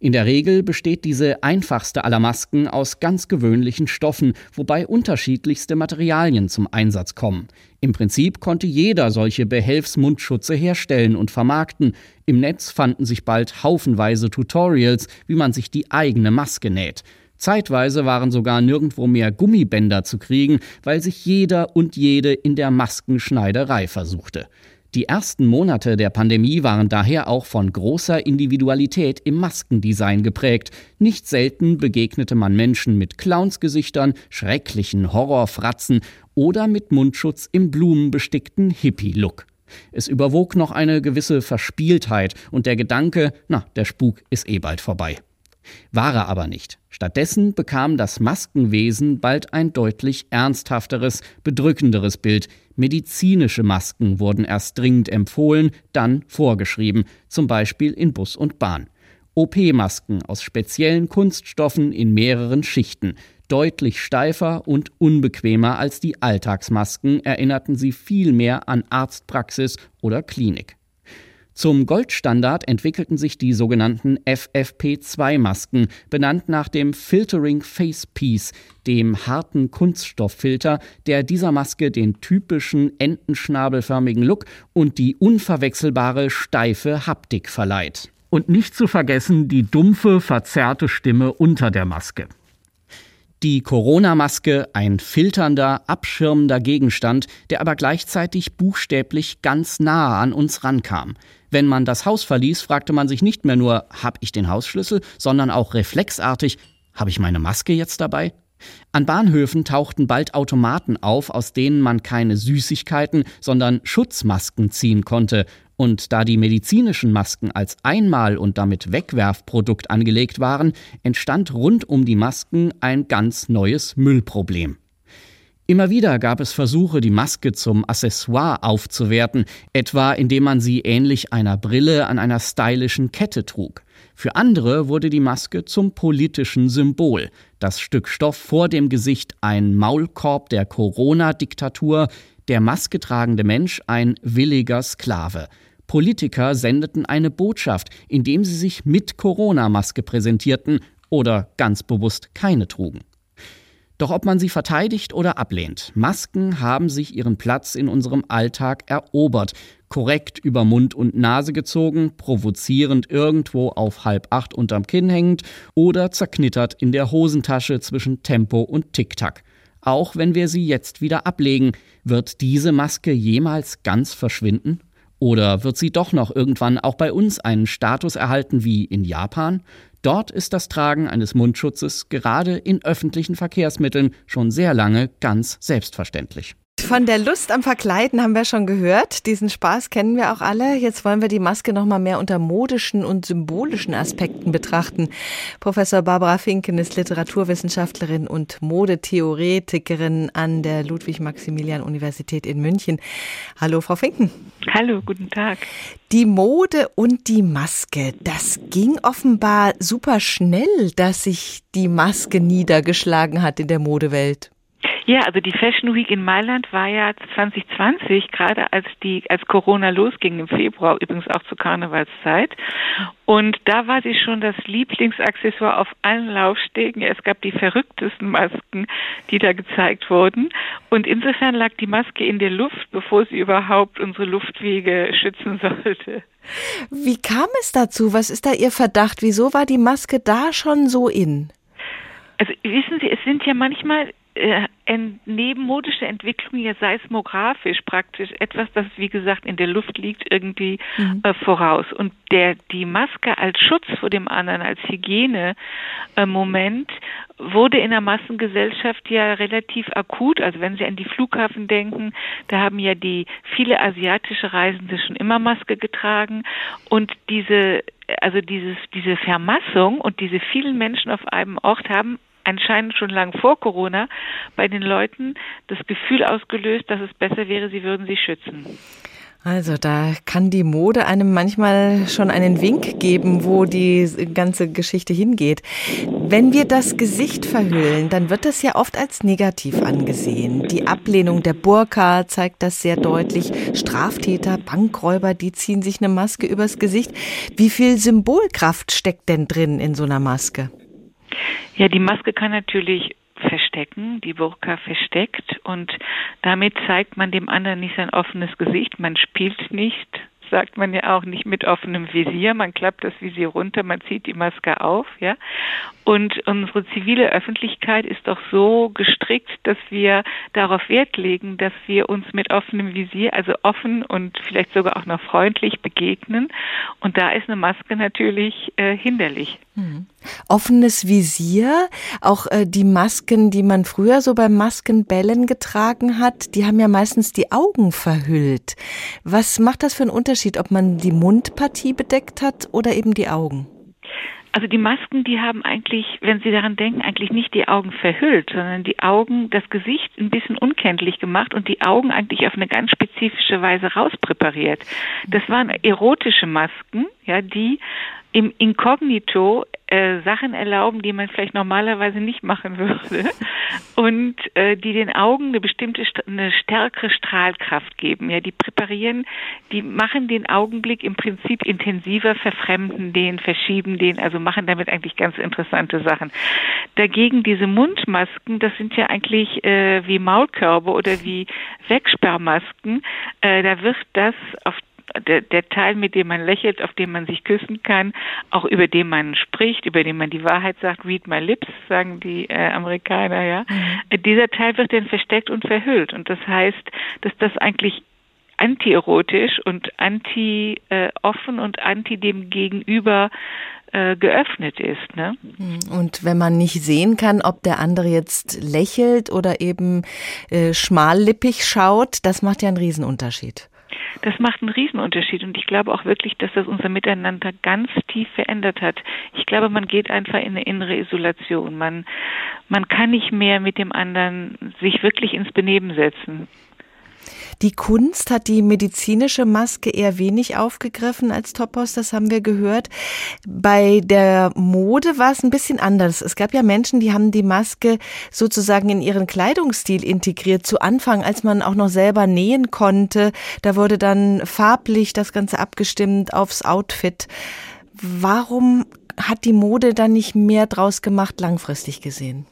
In der Regel besteht diese einfachste aller Masken aus ganz gewöhnlichen Stoffen, wobei unterschiedlichste Materialien zum Einsatz kommen. Im Prinzip konnte jeder solche Behelfsmundschutze herstellen und vermarkten. Im Netz fanden sich bald haufenweise Tutorials, wie man sich die eigene Maske näht. Zeitweise waren sogar nirgendwo mehr Gummibänder zu kriegen, weil sich jeder und jede in der Maskenschneiderei versuchte. Die ersten Monate der Pandemie waren daher auch von großer Individualität im Maskendesign geprägt. Nicht selten begegnete man Menschen mit Clownsgesichtern, schrecklichen Horrorfratzen oder mit Mundschutz im blumenbestickten Hippie-Look. Es überwog noch eine gewisse Verspieltheit und der Gedanke, na, der Spuk ist eh bald vorbei. War er aber nicht. Stattdessen bekam das Maskenwesen bald ein deutlich ernsthafteres, bedrückenderes Bild. Medizinische Masken wurden erst dringend empfohlen, dann vorgeschrieben, zum Beispiel in Bus und Bahn. OP-Masken aus speziellen Kunststoffen in mehreren Schichten. Deutlich steifer und unbequemer als die Alltagsmasken erinnerten sie viel mehr an Arztpraxis oder Klinik. Zum Goldstandard entwickelten sich die sogenannten FFP2-Masken, benannt nach dem Filtering Face Piece, dem harten Kunststofffilter, der dieser Maske den typischen entenschnabelförmigen Look und die unverwechselbare steife Haptik verleiht. Und nicht zu vergessen die dumpfe, verzerrte Stimme unter der Maske. Die Corona-Maske ein filternder, abschirmender Gegenstand, der aber gleichzeitig buchstäblich ganz nahe an uns rankam. Wenn man das Haus verließ, fragte man sich nicht mehr nur, hab ich den Hausschlüssel, sondern auch reflexartig, habe ich meine Maske jetzt dabei? An Bahnhöfen tauchten bald Automaten auf, aus denen man keine Süßigkeiten, sondern Schutzmasken ziehen konnte. Und da die medizinischen Masken als Einmal- und damit Wegwerfprodukt angelegt waren, entstand rund um die Masken ein ganz neues Müllproblem. Immer wieder gab es Versuche, die Maske zum Accessoire aufzuwerten, etwa indem man sie ähnlich einer Brille an einer stylischen Kette trug. Für andere wurde die Maske zum politischen Symbol, das Stück Stoff vor dem Gesicht ein Maulkorb der Corona-Diktatur, der Maske tragende Mensch ein williger Sklave. Politiker sendeten eine Botschaft, indem sie sich mit Corona-Maske präsentierten oder ganz bewusst keine trugen. Doch ob man sie verteidigt oder ablehnt, Masken haben sich ihren Platz in unserem Alltag erobert, korrekt über Mund und Nase gezogen, provozierend irgendwo auf halb acht unterm Kinn hängend oder zerknittert in der Hosentasche zwischen Tempo und Tic-Tac. Auch wenn wir sie jetzt wieder ablegen, wird diese Maske jemals ganz verschwinden? Oder wird sie doch noch irgendwann auch bei uns einen Status erhalten wie in Japan? Dort ist das Tragen eines Mundschutzes gerade in öffentlichen Verkehrsmitteln schon sehr lange ganz selbstverständlich. Von der Lust am Verkleiden haben wir schon gehört. Diesen Spaß kennen wir auch alle. Jetzt wollen wir die Maske noch mal mehr unter modischen und symbolischen Aspekten betrachten. Professor Barbara Finken ist Literaturwissenschaftlerin und Modetheoretikerin an der Ludwig-Maximilian-Universität in München. Hallo, Frau Finken. Hallo, guten Tag. Die Mode und die Maske, das ging offenbar super schnell, dass sich die Maske niedergeschlagen hat in der Modewelt. Ja, also die Fashion Week in Mailand war ja 2020, gerade als die, als Corona losging im Februar, übrigens auch zur Karnevalszeit. Und da war sie schon das Lieblingsaccessoire auf allen Laufstegen. Es gab die verrücktesten Masken, die da gezeigt wurden. Und insofern lag die Maske in der Luft, bevor sie überhaupt unsere Luftwege schützen sollte. Wie kam es dazu? Was ist da Ihr Verdacht? Wieso war die Maske da schon so in? Also wissen Sie, es sind ja manchmal nebenmodische Entwicklung ja seismografisch praktisch etwas, das wie gesagt in der Luft liegt, irgendwie mhm. äh, voraus. Und der die Maske als Schutz vor dem anderen, als Hygiene-Moment äh, wurde in der Massengesellschaft ja relativ akut. Also wenn Sie an die Flughafen denken, da haben ja die viele asiatische Reisende schon immer Maske getragen und diese also dieses, diese Vermassung und diese vielen Menschen auf einem Ort haben anscheinend schon lang vor Corona bei den Leuten das Gefühl ausgelöst, dass es besser wäre, sie würden sich schützen. Also da kann die Mode einem manchmal schon einen Wink geben, wo die ganze Geschichte hingeht. Wenn wir das Gesicht verhüllen, dann wird das ja oft als negativ angesehen. Die Ablehnung der Burka zeigt das sehr deutlich. Straftäter, Bankräuber, die ziehen sich eine Maske übers Gesicht. Wie viel Symbolkraft steckt denn drin in so einer Maske? Ja, die Maske kann natürlich verstecken, die Burka versteckt und damit zeigt man dem anderen nicht sein offenes Gesicht, man spielt nicht, sagt man ja auch nicht mit offenem Visier. Man klappt das Visier runter, man zieht die Maske auf, ja. Und unsere zivile Öffentlichkeit ist doch so gestrickt, dass wir darauf Wert legen, dass wir uns mit offenem Visier, also offen und vielleicht sogar auch noch freundlich begegnen. Und da ist eine Maske natürlich äh, hinderlich. Mhm. Offenes Visier, auch äh, die Masken, die man früher so beim Maskenbällen getragen hat, die haben ja meistens die Augen verhüllt. Was macht das für einen Unterschied, ob man die Mundpartie bedeckt hat oder eben die Augen? Also die Masken, die haben eigentlich, wenn Sie daran denken, eigentlich nicht die Augen verhüllt, sondern die Augen, das Gesicht ein bisschen unkenntlich gemacht und die Augen eigentlich auf eine ganz spezifische Weise rauspräpariert. Das waren erotische Masken, ja, die im Inkognito äh, Sachen erlauben, die man vielleicht normalerweise nicht machen würde und äh, die den Augen eine bestimmte, eine stärkere Strahlkraft geben. Ja, die präparieren, die machen den Augenblick im Prinzip intensiver, verfremden den, verschieben den, also machen damit eigentlich ganz interessante Sachen. Dagegen diese Mundmasken, das sind ja eigentlich äh, wie Maulkörbe oder wie Wegsperrmasken. Äh, da wird das auf der, der Teil, mit dem man lächelt, auf dem man sich küssen kann, auch über den man spricht, über den man die Wahrheit sagt, read my lips, sagen die äh, Amerikaner, ja. Mhm. Dieser Teil wird dann versteckt und verhüllt. Und das heißt, dass das eigentlich antierotisch und anti-offen äh, und anti dem Gegenüber äh, geöffnet ist. Ne? Mhm. Und wenn man nicht sehen kann, ob der andere jetzt lächelt oder eben äh, schmallippig schaut, das macht ja einen Riesenunterschied. Das macht einen Riesenunterschied und ich glaube auch wirklich, dass das unser Miteinander ganz tief verändert hat. Ich glaube, man geht einfach in eine innere Isolation. Man, man kann nicht mehr mit dem anderen sich wirklich ins Benehmen setzen. Die Kunst hat die medizinische Maske eher wenig aufgegriffen als Topos, das haben wir gehört. Bei der Mode war es ein bisschen anders. Es gab ja Menschen, die haben die Maske sozusagen in ihren Kleidungsstil integriert. Zu Anfang, als man auch noch selber nähen konnte, da wurde dann farblich das Ganze abgestimmt aufs Outfit. Warum hat die Mode dann nicht mehr draus gemacht, langfristig gesehen?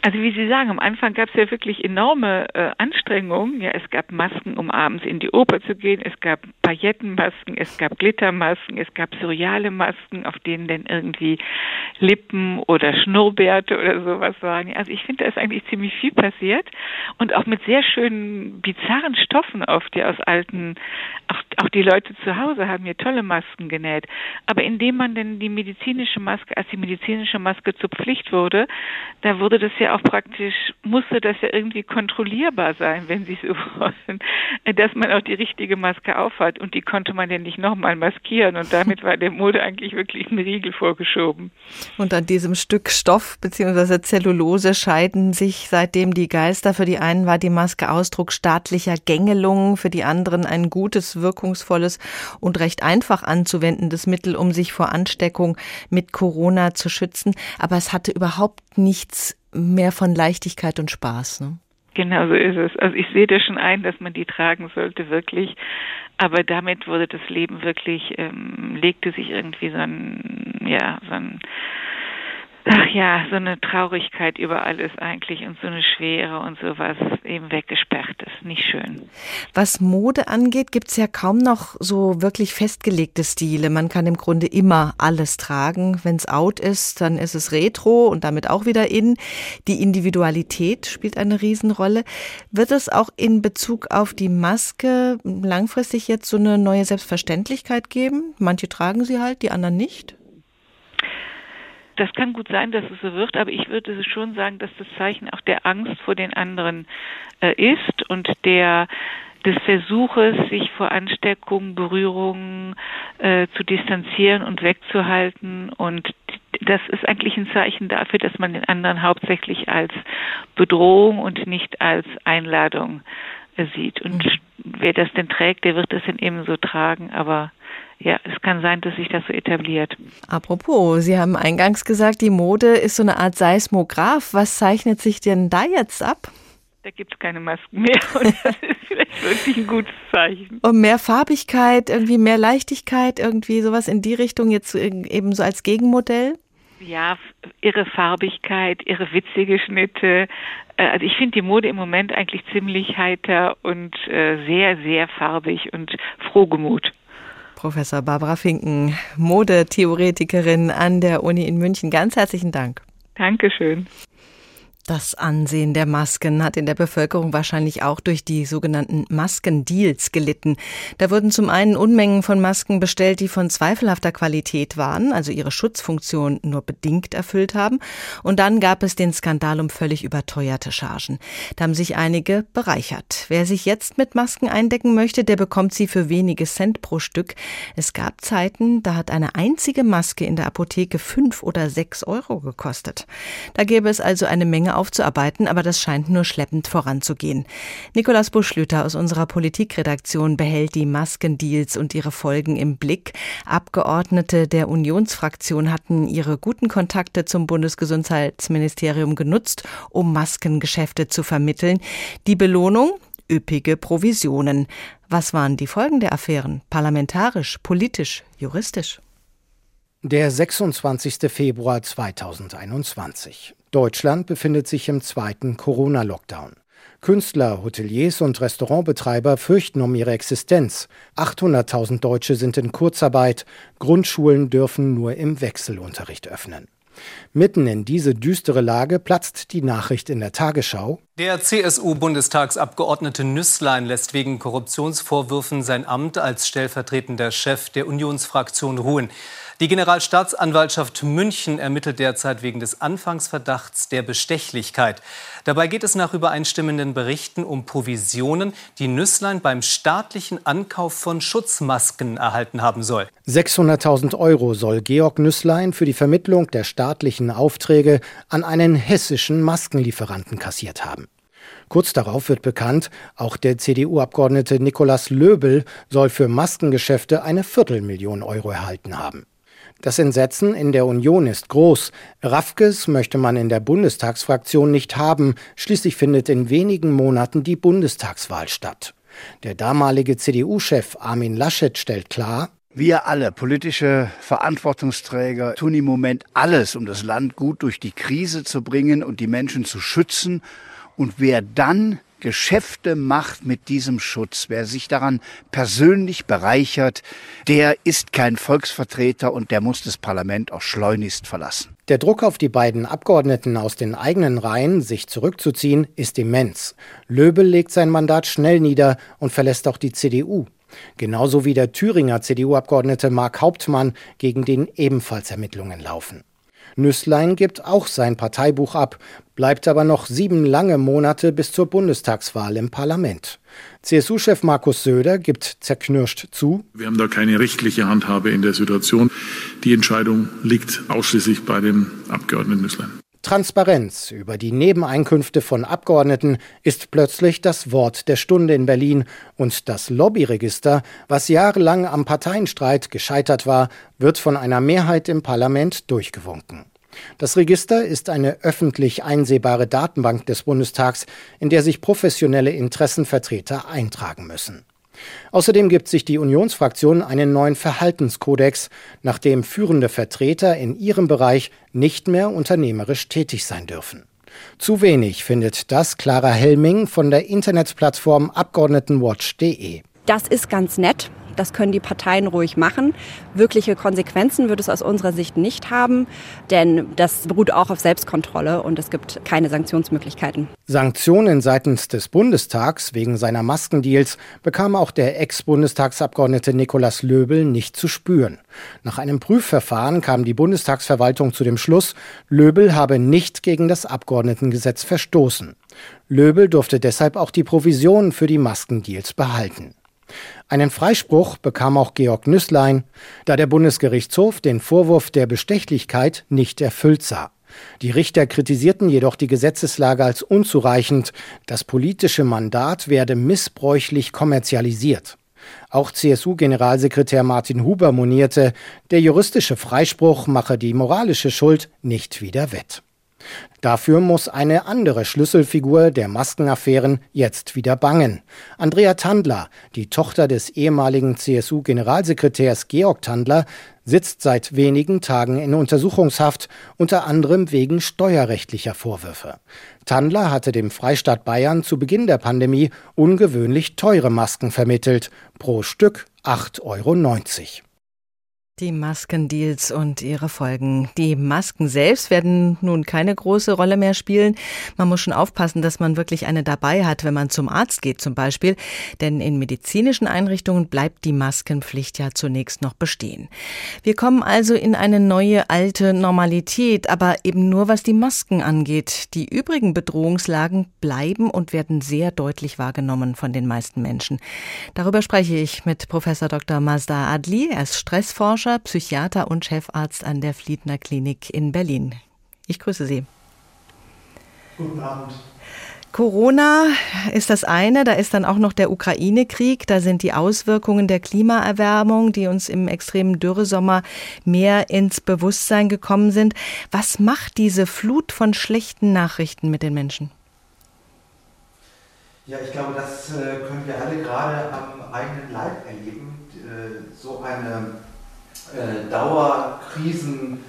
Also wie Sie sagen, am Anfang gab es ja wirklich enorme äh, Anstrengungen. Ja, es gab Masken, um abends in die Oper zu gehen. Es gab Paillettenmasken, es gab Glittermasken, es gab surreale Masken, auf denen dann irgendwie Lippen oder Schnurrbärte oder sowas waren. Also ich finde, da ist eigentlich ziemlich viel passiert und auch mit sehr schönen bizarren Stoffen oft, ja aus alten. Auch, auch die Leute zu Hause haben hier tolle Masken genäht. Aber indem man denn die medizinische Maske, als die medizinische Maske zur Pflicht wurde, da wurde das ja auch praktisch, musste das ja irgendwie kontrollierbar sein, wenn Sie so wollen, dass man auch die richtige Maske aufhat. Und die konnte man ja nicht nochmal maskieren. Und damit war der Mode eigentlich wirklich ein Riegel vorgeschoben. Und an diesem Stück Stoff bzw. Zellulose scheiden sich seitdem die Geister. Für die einen war die Maske Ausdruck staatlicher Gängelung, für die anderen ein gutes, wirkungsvolles und recht einfach anzuwendendes Mittel, um sich vor Ansteckung mit Corona zu schützen. Aber es hatte überhaupt nichts mehr von Leichtigkeit und Spaß. Ne? Genau so ist es. Also ich sehe das schon ein, dass man die tragen sollte, wirklich. Aber damit wurde das Leben wirklich, ähm, legte sich irgendwie so ein, ja, so ein ach ja, so eine Traurigkeit über alles eigentlich und so eine Schwere und sowas eben weggesperrt ist. Nicht schön. Was Mode angeht, gibt es ja kaum noch so wirklich festgelegte Stile. Man kann im Grunde immer alles tragen. Wenn es out ist, dann ist es retro und damit auch wieder in. Die Individualität spielt eine Riesenrolle. Wird es auch in Bezug auf die Maske langfristig jetzt so eine neue Selbstverständlichkeit geben? Manche tragen sie halt, die anderen nicht? Das kann gut sein, dass es so wird, aber ich würde schon sagen, dass das Zeichen auch der Angst vor den anderen äh, ist und der des Versuches, sich vor Ansteckungen, Berührungen äh, zu distanzieren und wegzuhalten. Und das ist eigentlich ein Zeichen dafür, dass man den anderen hauptsächlich als Bedrohung und nicht als Einladung sieht. Und mhm. wer das denn trägt, der wird das dann eben so tragen, aber ja, es kann sein, dass sich das so etabliert. Apropos, Sie haben eingangs gesagt, die Mode ist so eine Art Seismograph. Was zeichnet sich denn da jetzt ab? Da gibt es keine Masken mehr und das ist vielleicht wirklich ein gutes Zeichen. Und mehr Farbigkeit, irgendwie mehr Leichtigkeit, irgendwie sowas in die Richtung jetzt eben so als Gegenmodell? Ja, ihre Farbigkeit, ihre witzige Schnitte. Äh, also ich finde die Mode im Moment eigentlich ziemlich heiter und äh, sehr, sehr farbig und frohgemut. Professor Barbara Finken, Modetheoretikerin an der Uni in München. Ganz herzlichen Dank. Dankeschön. Das Ansehen der Masken hat in der Bevölkerung wahrscheinlich auch durch die sogenannten Maskendeals gelitten. Da wurden zum einen Unmengen von Masken bestellt, die von zweifelhafter Qualität waren, also ihre Schutzfunktion nur bedingt erfüllt haben. Und dann gab es den Skandal um völlig überteuerte Chargen. Da haben sich einige bereichert. Wer sich jetzt mit Masken eindecken möchte, der bekommt sie für wenige Cent pro Stück. Es gab Zeiten, da hat eine einzige Maske in der Apotheke fünf oder sechs Euro gekostet. Da gäbe es also eine Menge aufzuarbeiten, aber das scheint nur schleppend voranzugehen. Nikolaus Buschlüter aus unserer Politikredaktion behält die Maskendeals und ihre Folgen im Blick. Abgeordnete der Unionsfraktion hatten ihre guten Kontakte zum Bundesgesundheitsministerium genutzt, um Maskengeschäfte zu vermitteln. Die Belohnung? Üppige Provisionen. Was waren die Folgen der Affären? Parlamentarisch, politisch, juristisch? Der 26. Februar 2021. Deutschland befindet sich im zweiten Corona-Lockdown. Künstler, Hoteliers und Restaurantbetreiber fürchten um ihre Existenz. 800.000 Deutsche sind in Kurzarbeit. Grundschulen dürfen nur im Wechselunterricht öffnen. Mitten in diese düstere Lage platzt die Nachricht in der Tagesschau. Der CSU-Bundestagsabgeordnete Nüßlein lässt wegen Korruptionsvorwürfen sein Amt als stellvertretender Chef der Unionsfraktion ruhen. Die Generalstaatsanwaltschaft München ermittelt derzeit wegen des Anfangsverdachts der Bestechlichkeit. Dabei geht es nach übereinstimmenden Berichten um Provisionen, die Nüsslein beim staatlichen Ankauf von Schutzmasken erhalten haben soll. 600.000 Euro soll Georg Nüsslein für die Vermittlung der staatlichen Aufträge an einen hessischen Maskenlieferanten kassiert haben. Kurz darauf wird bekannt, auch der CDU-Abgeordnete Nikolaus Löbel soll für Maskengeschäfte eine Viertelmillion Euro erhalten haben. Das Entsetzen in der Union ist groß. Raffkes möchte man in der Bundestagsfraktion nicht haben. Schließlich findet in wenigen Monaten die Bundestagswahl statt. Der damalige CDU-Chef Armin Laschet stellt klar, Wir alle, politische Verantwortungsträger, tun im Moment alles, um das Land gut durch die Krise zu bringen und die Menschen zu schützen. Und wer dann Geschäfte macht mit diesem Schutz, wer sich daran persönlich bereichert, der ist kein Volksvertreter und der muss das Parlament auch schleunigst verlassen. Der Druck auf die beiden Abgeordneten aus den eigenen Reihen, sich zurückzuziehen, ist immens. Löbel legt sein Mandat schnell nieder und verlässt auch die CDU. Genauso wie der Thüringer CDU-Abgeordnete Mark Hauptmann, gegen den ebenfalls Ermittlungen laufen. Nüßlein gibt auch sein Parteibuch ab, bleibt aber noch sieben lange Monate bis zur Bundestagswahl im Parlament. CSU-Chef Markus Söder gibt zerknirscht zu. Wir haben da keine rechtliche Handhabe in der Situation. Die Entscheidung liegt ausschließlich bei dem Abgeordneten Nüßlein. Transparenz über die Nebeneinkünfte von Abgeordneten ist plötzlich das Wort der Stunde in Berlin und das Lobbyregister, was jahrelang am Parteienstreit gescheitert war, wird von einer Mehrheit im Parlament durchgewunken. Das Register ist eine öffentlich einsehbare Datenbank des Bundestags, in der sich professionelle Interessenvertreter eintragen müssen. Außerdem gibt sich die Unionsfraktion einen neuen Verhaltenskodex, nach dem führende Vertreter in ihrem Bereich nicht mehr unternehmerisch tätig sein dürfen. Zu wenig findet das Clara Helming von der Internetplattform Abgeordnetenwatch.de. Das ist ganz nett. Das können die Parteien ruhig machen. Wirkliche Konsequenzen wird es aus unserer Sicht nicht haben, denn das beruht auch auf Selbstkontrolle und es gibt keine Sanktionsmöglichkeiten. Sanktionen seitens des Bundestags wegen seiner Maskendeals bekam auch der Ex-Bundestagsabgeordnete Nikolaus Löbel nicht zu spüren. Nach einem Prüfverfahren kam die Bundestagsverwaltung zu dem Schluss, Löbel habe nicht gegen das Abgeordnetengesetz verstoßen. Löbel durfte deshalb auch die Provision für die Maskendeals behalten. Einen Freispruch bekam auch Georg Nüßlein, da der Bundesgerichtshof den Vorwurf der Bestechlichkeit nicht erfüllt sah. Die Richter kritisierten jedoch die Gesetzeslage als unzureichend, das politische Mandat werde missbräuchlich kommerzialisiert. Auch CSU-Generalsekretär Martin Huber monierte, der juristische Freispruch mache die moralische Schuld nicht wieder wett. Dafür muss eine andere Schlüsselfigur der Maskenaffären jetzt wieder bangen. Andrea Tandler, die Tochter des ehemaligen CSU-Generalsekretärs Georg Tandler, sitzt seit wenigen Tagen in Untersuchungshaft, unter anderem wegen steuerrechtlicher Vorwürfe. Tandler hatte dem Freistaat Bayern zu Beginn der Pandemie ungewöhnlich teure Masken vermittelt, pro Stück 8,90 Euro. Die Maskendeals und ihre Folgen. Die Masken selbst werden nun keine große Rolle mehr spielen. Man muss schon aufpassen, dass man wirklich eine dabei hat, wenn man zum Arzt geht zum Beispiel. Denn in medizinischen Einrichtungen bleibt die Maskenpflicht ja zunächst noch bestehen. Wir kommen also in eine neue alte Normalität, aber eben nur was die Masken angeht. Die übrigen Bedrohungslagen bleiben und werden sehr deutlich wahrgenommen von den meisten Menschen. Darüber spreche ich mit Professor Dr. Mazda Adli. Er ist Stressforscher Forscher, Psychiater und Chefarzt an der Fliedner Klinik in Berlin. Ich grüße Sie. Guten Abend. Corona ist das eine, da ist dann auch noch der Ukraine-Krieg, da sind die Auswirkungen der Klimaerwärmung, die uns im extremen Dürresommer mehr ins Bewusstsein gekommen sind. Was macht diese Flut von schlechten Nachrichten mit den Menschen? Ja, ich glaube, das äh, können wir alle gerade am eigenen Leib erleben. Äh, so eine äh, Dauerkrisenbeschallung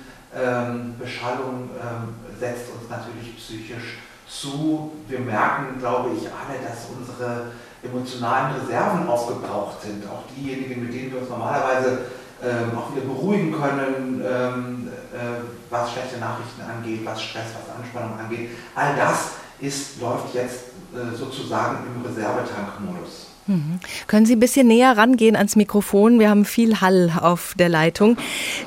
ähm, ähm, setzt uns natürlich psychisch zu. Wir merken, glaube ich, alle, dass unsere emotionalen Reserven aufgebraucht sind. Auch diejenigen, mit denen wir uns normalerweise ähm, auch wieder beruhigen können, ähm, äh, was schlechte Nachrichten angeht, was Stress, was Anspannung angeht. All das ist, läuft jetzt äh, sozusagen im Reservetankmodus. Können Sie ein bisschen näher rangehen ans Mikrofon? Wir haben viel Hall auf der Leitung.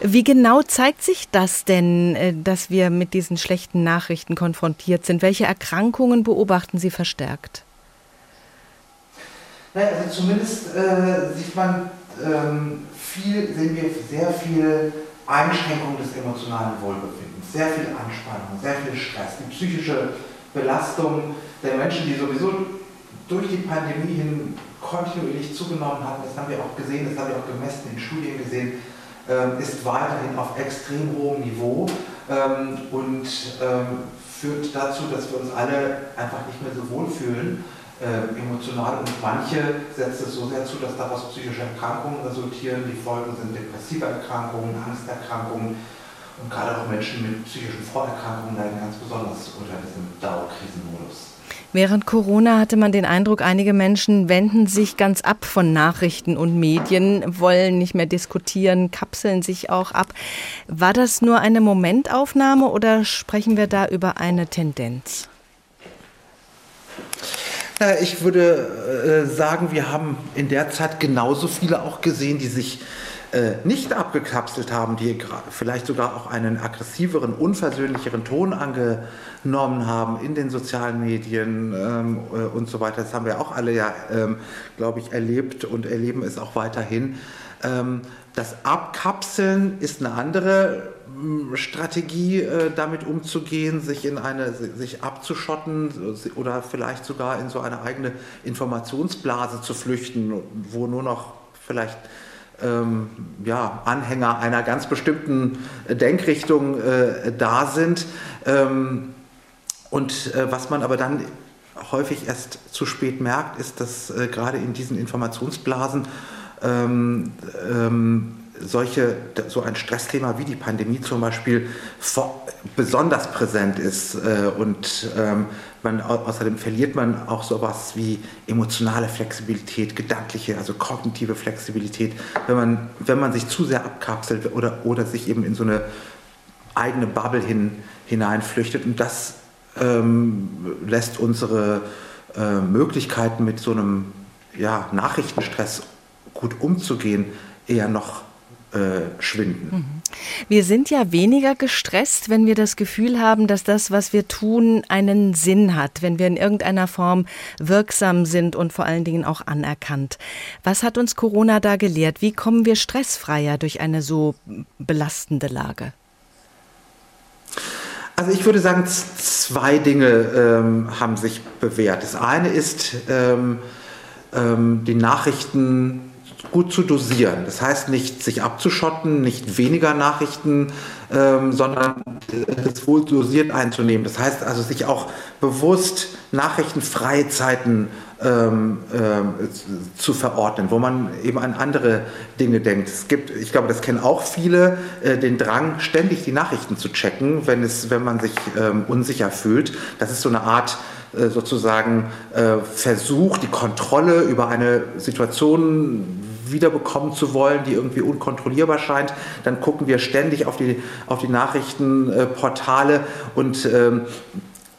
Wie genau zeigt sich das denn, äh, dass wir mit diesen schlechten Nachrichten konfrontiert sind? Welche Erkrankungen beobachten Sie verstärkt? Naja, also zumindest äh, sieht man ähm, viel, sehen wir sehr viel Einschränkung des emotionalen Wohlbefindens, sehr viel Anspannung, sehr viel Stress, die psychische Belastung der Menschen, die sowieso durch die Pandemie hin kontinuierlich zugenommen hat, das haben wir auch gesehen, das haben wir auch gemessen, in Studien gesehen, ähm, ist weiterhin auf extrem hohem Niveau ähm, und ähm, führt dazu, dass wir uns alle einfach nicht mehr so wohl fühlen äh, emotional und manche setzt es so sehr zu, dass daraus psychische Erkrankungen resultieren. Die Folgen sind depressive Erkrankungen, Angsterkrankungen und gerade auch Menschen mit psychischen Vorerkrankungen leiden ganz besonders unter diesem Dauerkrisenmodus. Während Corona hatte man den Eindruck, einige Menschen wenden sich ganz ab von Nachrichten und Medien, wollen nicht mehr diskutieren, kapseln sich auch ab. War das nur eine Momentaufnahme oder sprechen wir da über eine Tendenz? Ich würde äh, sagen, wir haben in der Zeit genauso viele auch gesehen, die sich nicht abgekapselt haben, die vielleicht sogar auch einen aggressiveren, unversöhnlicheren Ton angenommen haben in den sozialen Medien ähm, äh, und so weiter. Das haben wir auch alle ja, ähm, glaube ich, erlebt und erleben es auch weiterhin. Ähm, das Abkapseln ist eine andere ähm, Strategie, äh, damit umzugehen, sich in eine, sich abzuschotten oder vielleicht sogar in so eine eigene Informationsblase zu flüchten, wo nur noch vielleicht ähm, ja, Anhänger einer ganz bestimmten Denkrichtung äh, da sind. Ähm, und äh, was man aber dann häufig erst zu spät merkt, ist, dass äh, gerade in diesen Informationsblasen ähm, ähm solche, so ein Stressthema wie die Pandemie zum Beispiel vor, besonders präsent ist. Äh, und ähm, man, außerdem verliert man auch sowas wie emotionale Flexibilität, gedankliche, also kognitive Flexibilität, wenn man, wenn man sich zu sehr abkapselt oder, oder sich eben in so eine eigene Bubble hin, hineinflüchtet. Und das ähm, lässt unsere äh, Möglichkeiten mit so einem ja, Nachrichtenstress gut umzugehen eher noch äh, schwinden. Mhm. Wir sind ja weniger gestresst, wenn wir das Gefühl haben, dass das, was wir tun, einen Sinn hat, wenn wir in irgendeiner Form wirksam sind und vor allen Dingen auch anerkannt. Was hat uns Corona da gelehrt? Wie kommen wir stressfreier durch eine so belastende Lage? Also ich würde sagen, zwei Dinge ähm, haben sich bewährt. Das eine ist, ähm, ähm, die Nachrichten gut zu dosieren. Das heißt nicht sich abzuschotten, nicht weniger Nachrichten, ähm, sondern es wohl dosiert einzunehmen. Das heißt also sich auch bewusst nachrichtenfreie Zeiten ähm, äh, zu verordnen, wo man eben an andere Dinge denkt. Es gibt, ich glaube, das kennen auch viele, äh, den Drang, ständig die Nachrichten zu checken, wenn, es, wenn man sich ähm, unsicher fühlt. Das ist so eine Art äh, sozusagen äh, Versuch, die Kontrolle über eine Situation wiederbekommen zu wollen, die irgendwie unkontrollierbar scheint. Dann gucken wir ständig auf die, auf die Nachrichtenportale und ähm,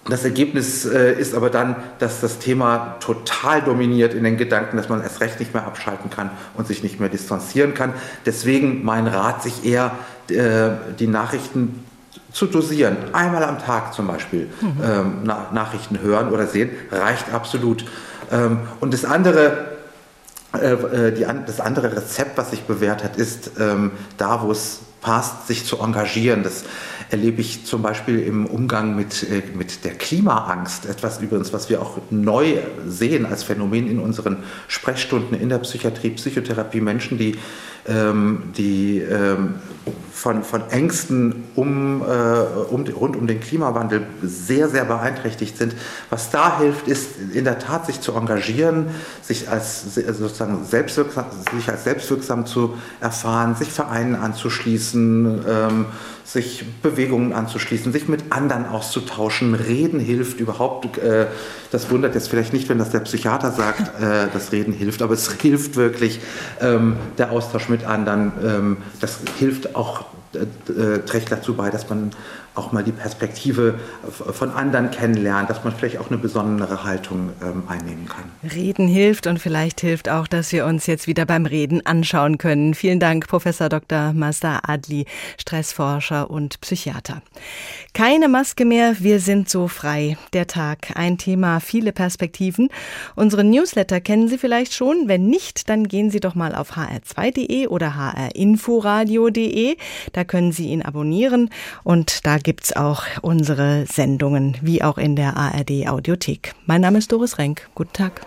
das Ergebnis äh, ist aber dann, dass das Thema total dominiert in den Gedanken, dass man erst recht nicht mehr abschalten kann und sich nicht mehr distanzieren kann. Deswegen mein Rat, sich eher äh, die Nachrichten zu dosieren. Einmal am Tag zum Beispiel mhm. ähm, Na Nachrichten hören oder sehen, reicht absolut. Ähm, und das andere, die, das andere Rezept, was sich bewährt hat, ist ähm, da, wo es passt, sich zu engagieren. Das erlebe ich zum Beispiel im Umgang mit, äh, mit der Klimaangst. Etwas übrigens, was wir auch neu sehen als Phänomen in unseren Sprechstunden in der Psychiatrie, Psychotherapie. Menschen, die, die ähm, von, von Ängsten um, äh, um, rund um den Klimawandel sehr, sehr beeinträchtigt sind. Was da hilft, ist in der Tat, sich zu engagieren, sich als, sozusagen selbstwirksam, sich als selbstwirksam zu erfahren, sich Vereinen anzuschließen, ähm, sich Bewegungen anzuschließen, sich mit anderen auszutauschen. Reden hilft überhaupt. Äh, das wundert jetzt vielleicht nicht, wenn das der Psychiater sagt, äh, dass Reden hilft, aber es hilft wirklich, ähm, der Austausch mit anderen. Ähm, das hilft auch, äh, trägt dazu bei, dass man auch mal die Perspektive von anderen kennenlernt, dass man vielleicht auch eine besondere Haltung ähm, einnehmen kann. Reden hilft und vielleicht hilft auch, dass wir uns jetzt wieder beim Reden anschauen können. Vielen Dank, Professor Dr. Mazda Adli, Stressforscher und Psychiater. Keine Maske mehr, wir sind so frei. Der Tag, ein Thema, viele Perspektiven. Unsere Newsletter kennen Sie vielleicht schon. Wenn nicht, dann gehen Sie doch mal auf hr2.de oder hrinforadio.de. Da können Sie ihn abonnieren und da gibt's auch unsere Sendungen, wie auch in der ARD Audiothek. Mein Name ist Doris Renk. Guten Tag.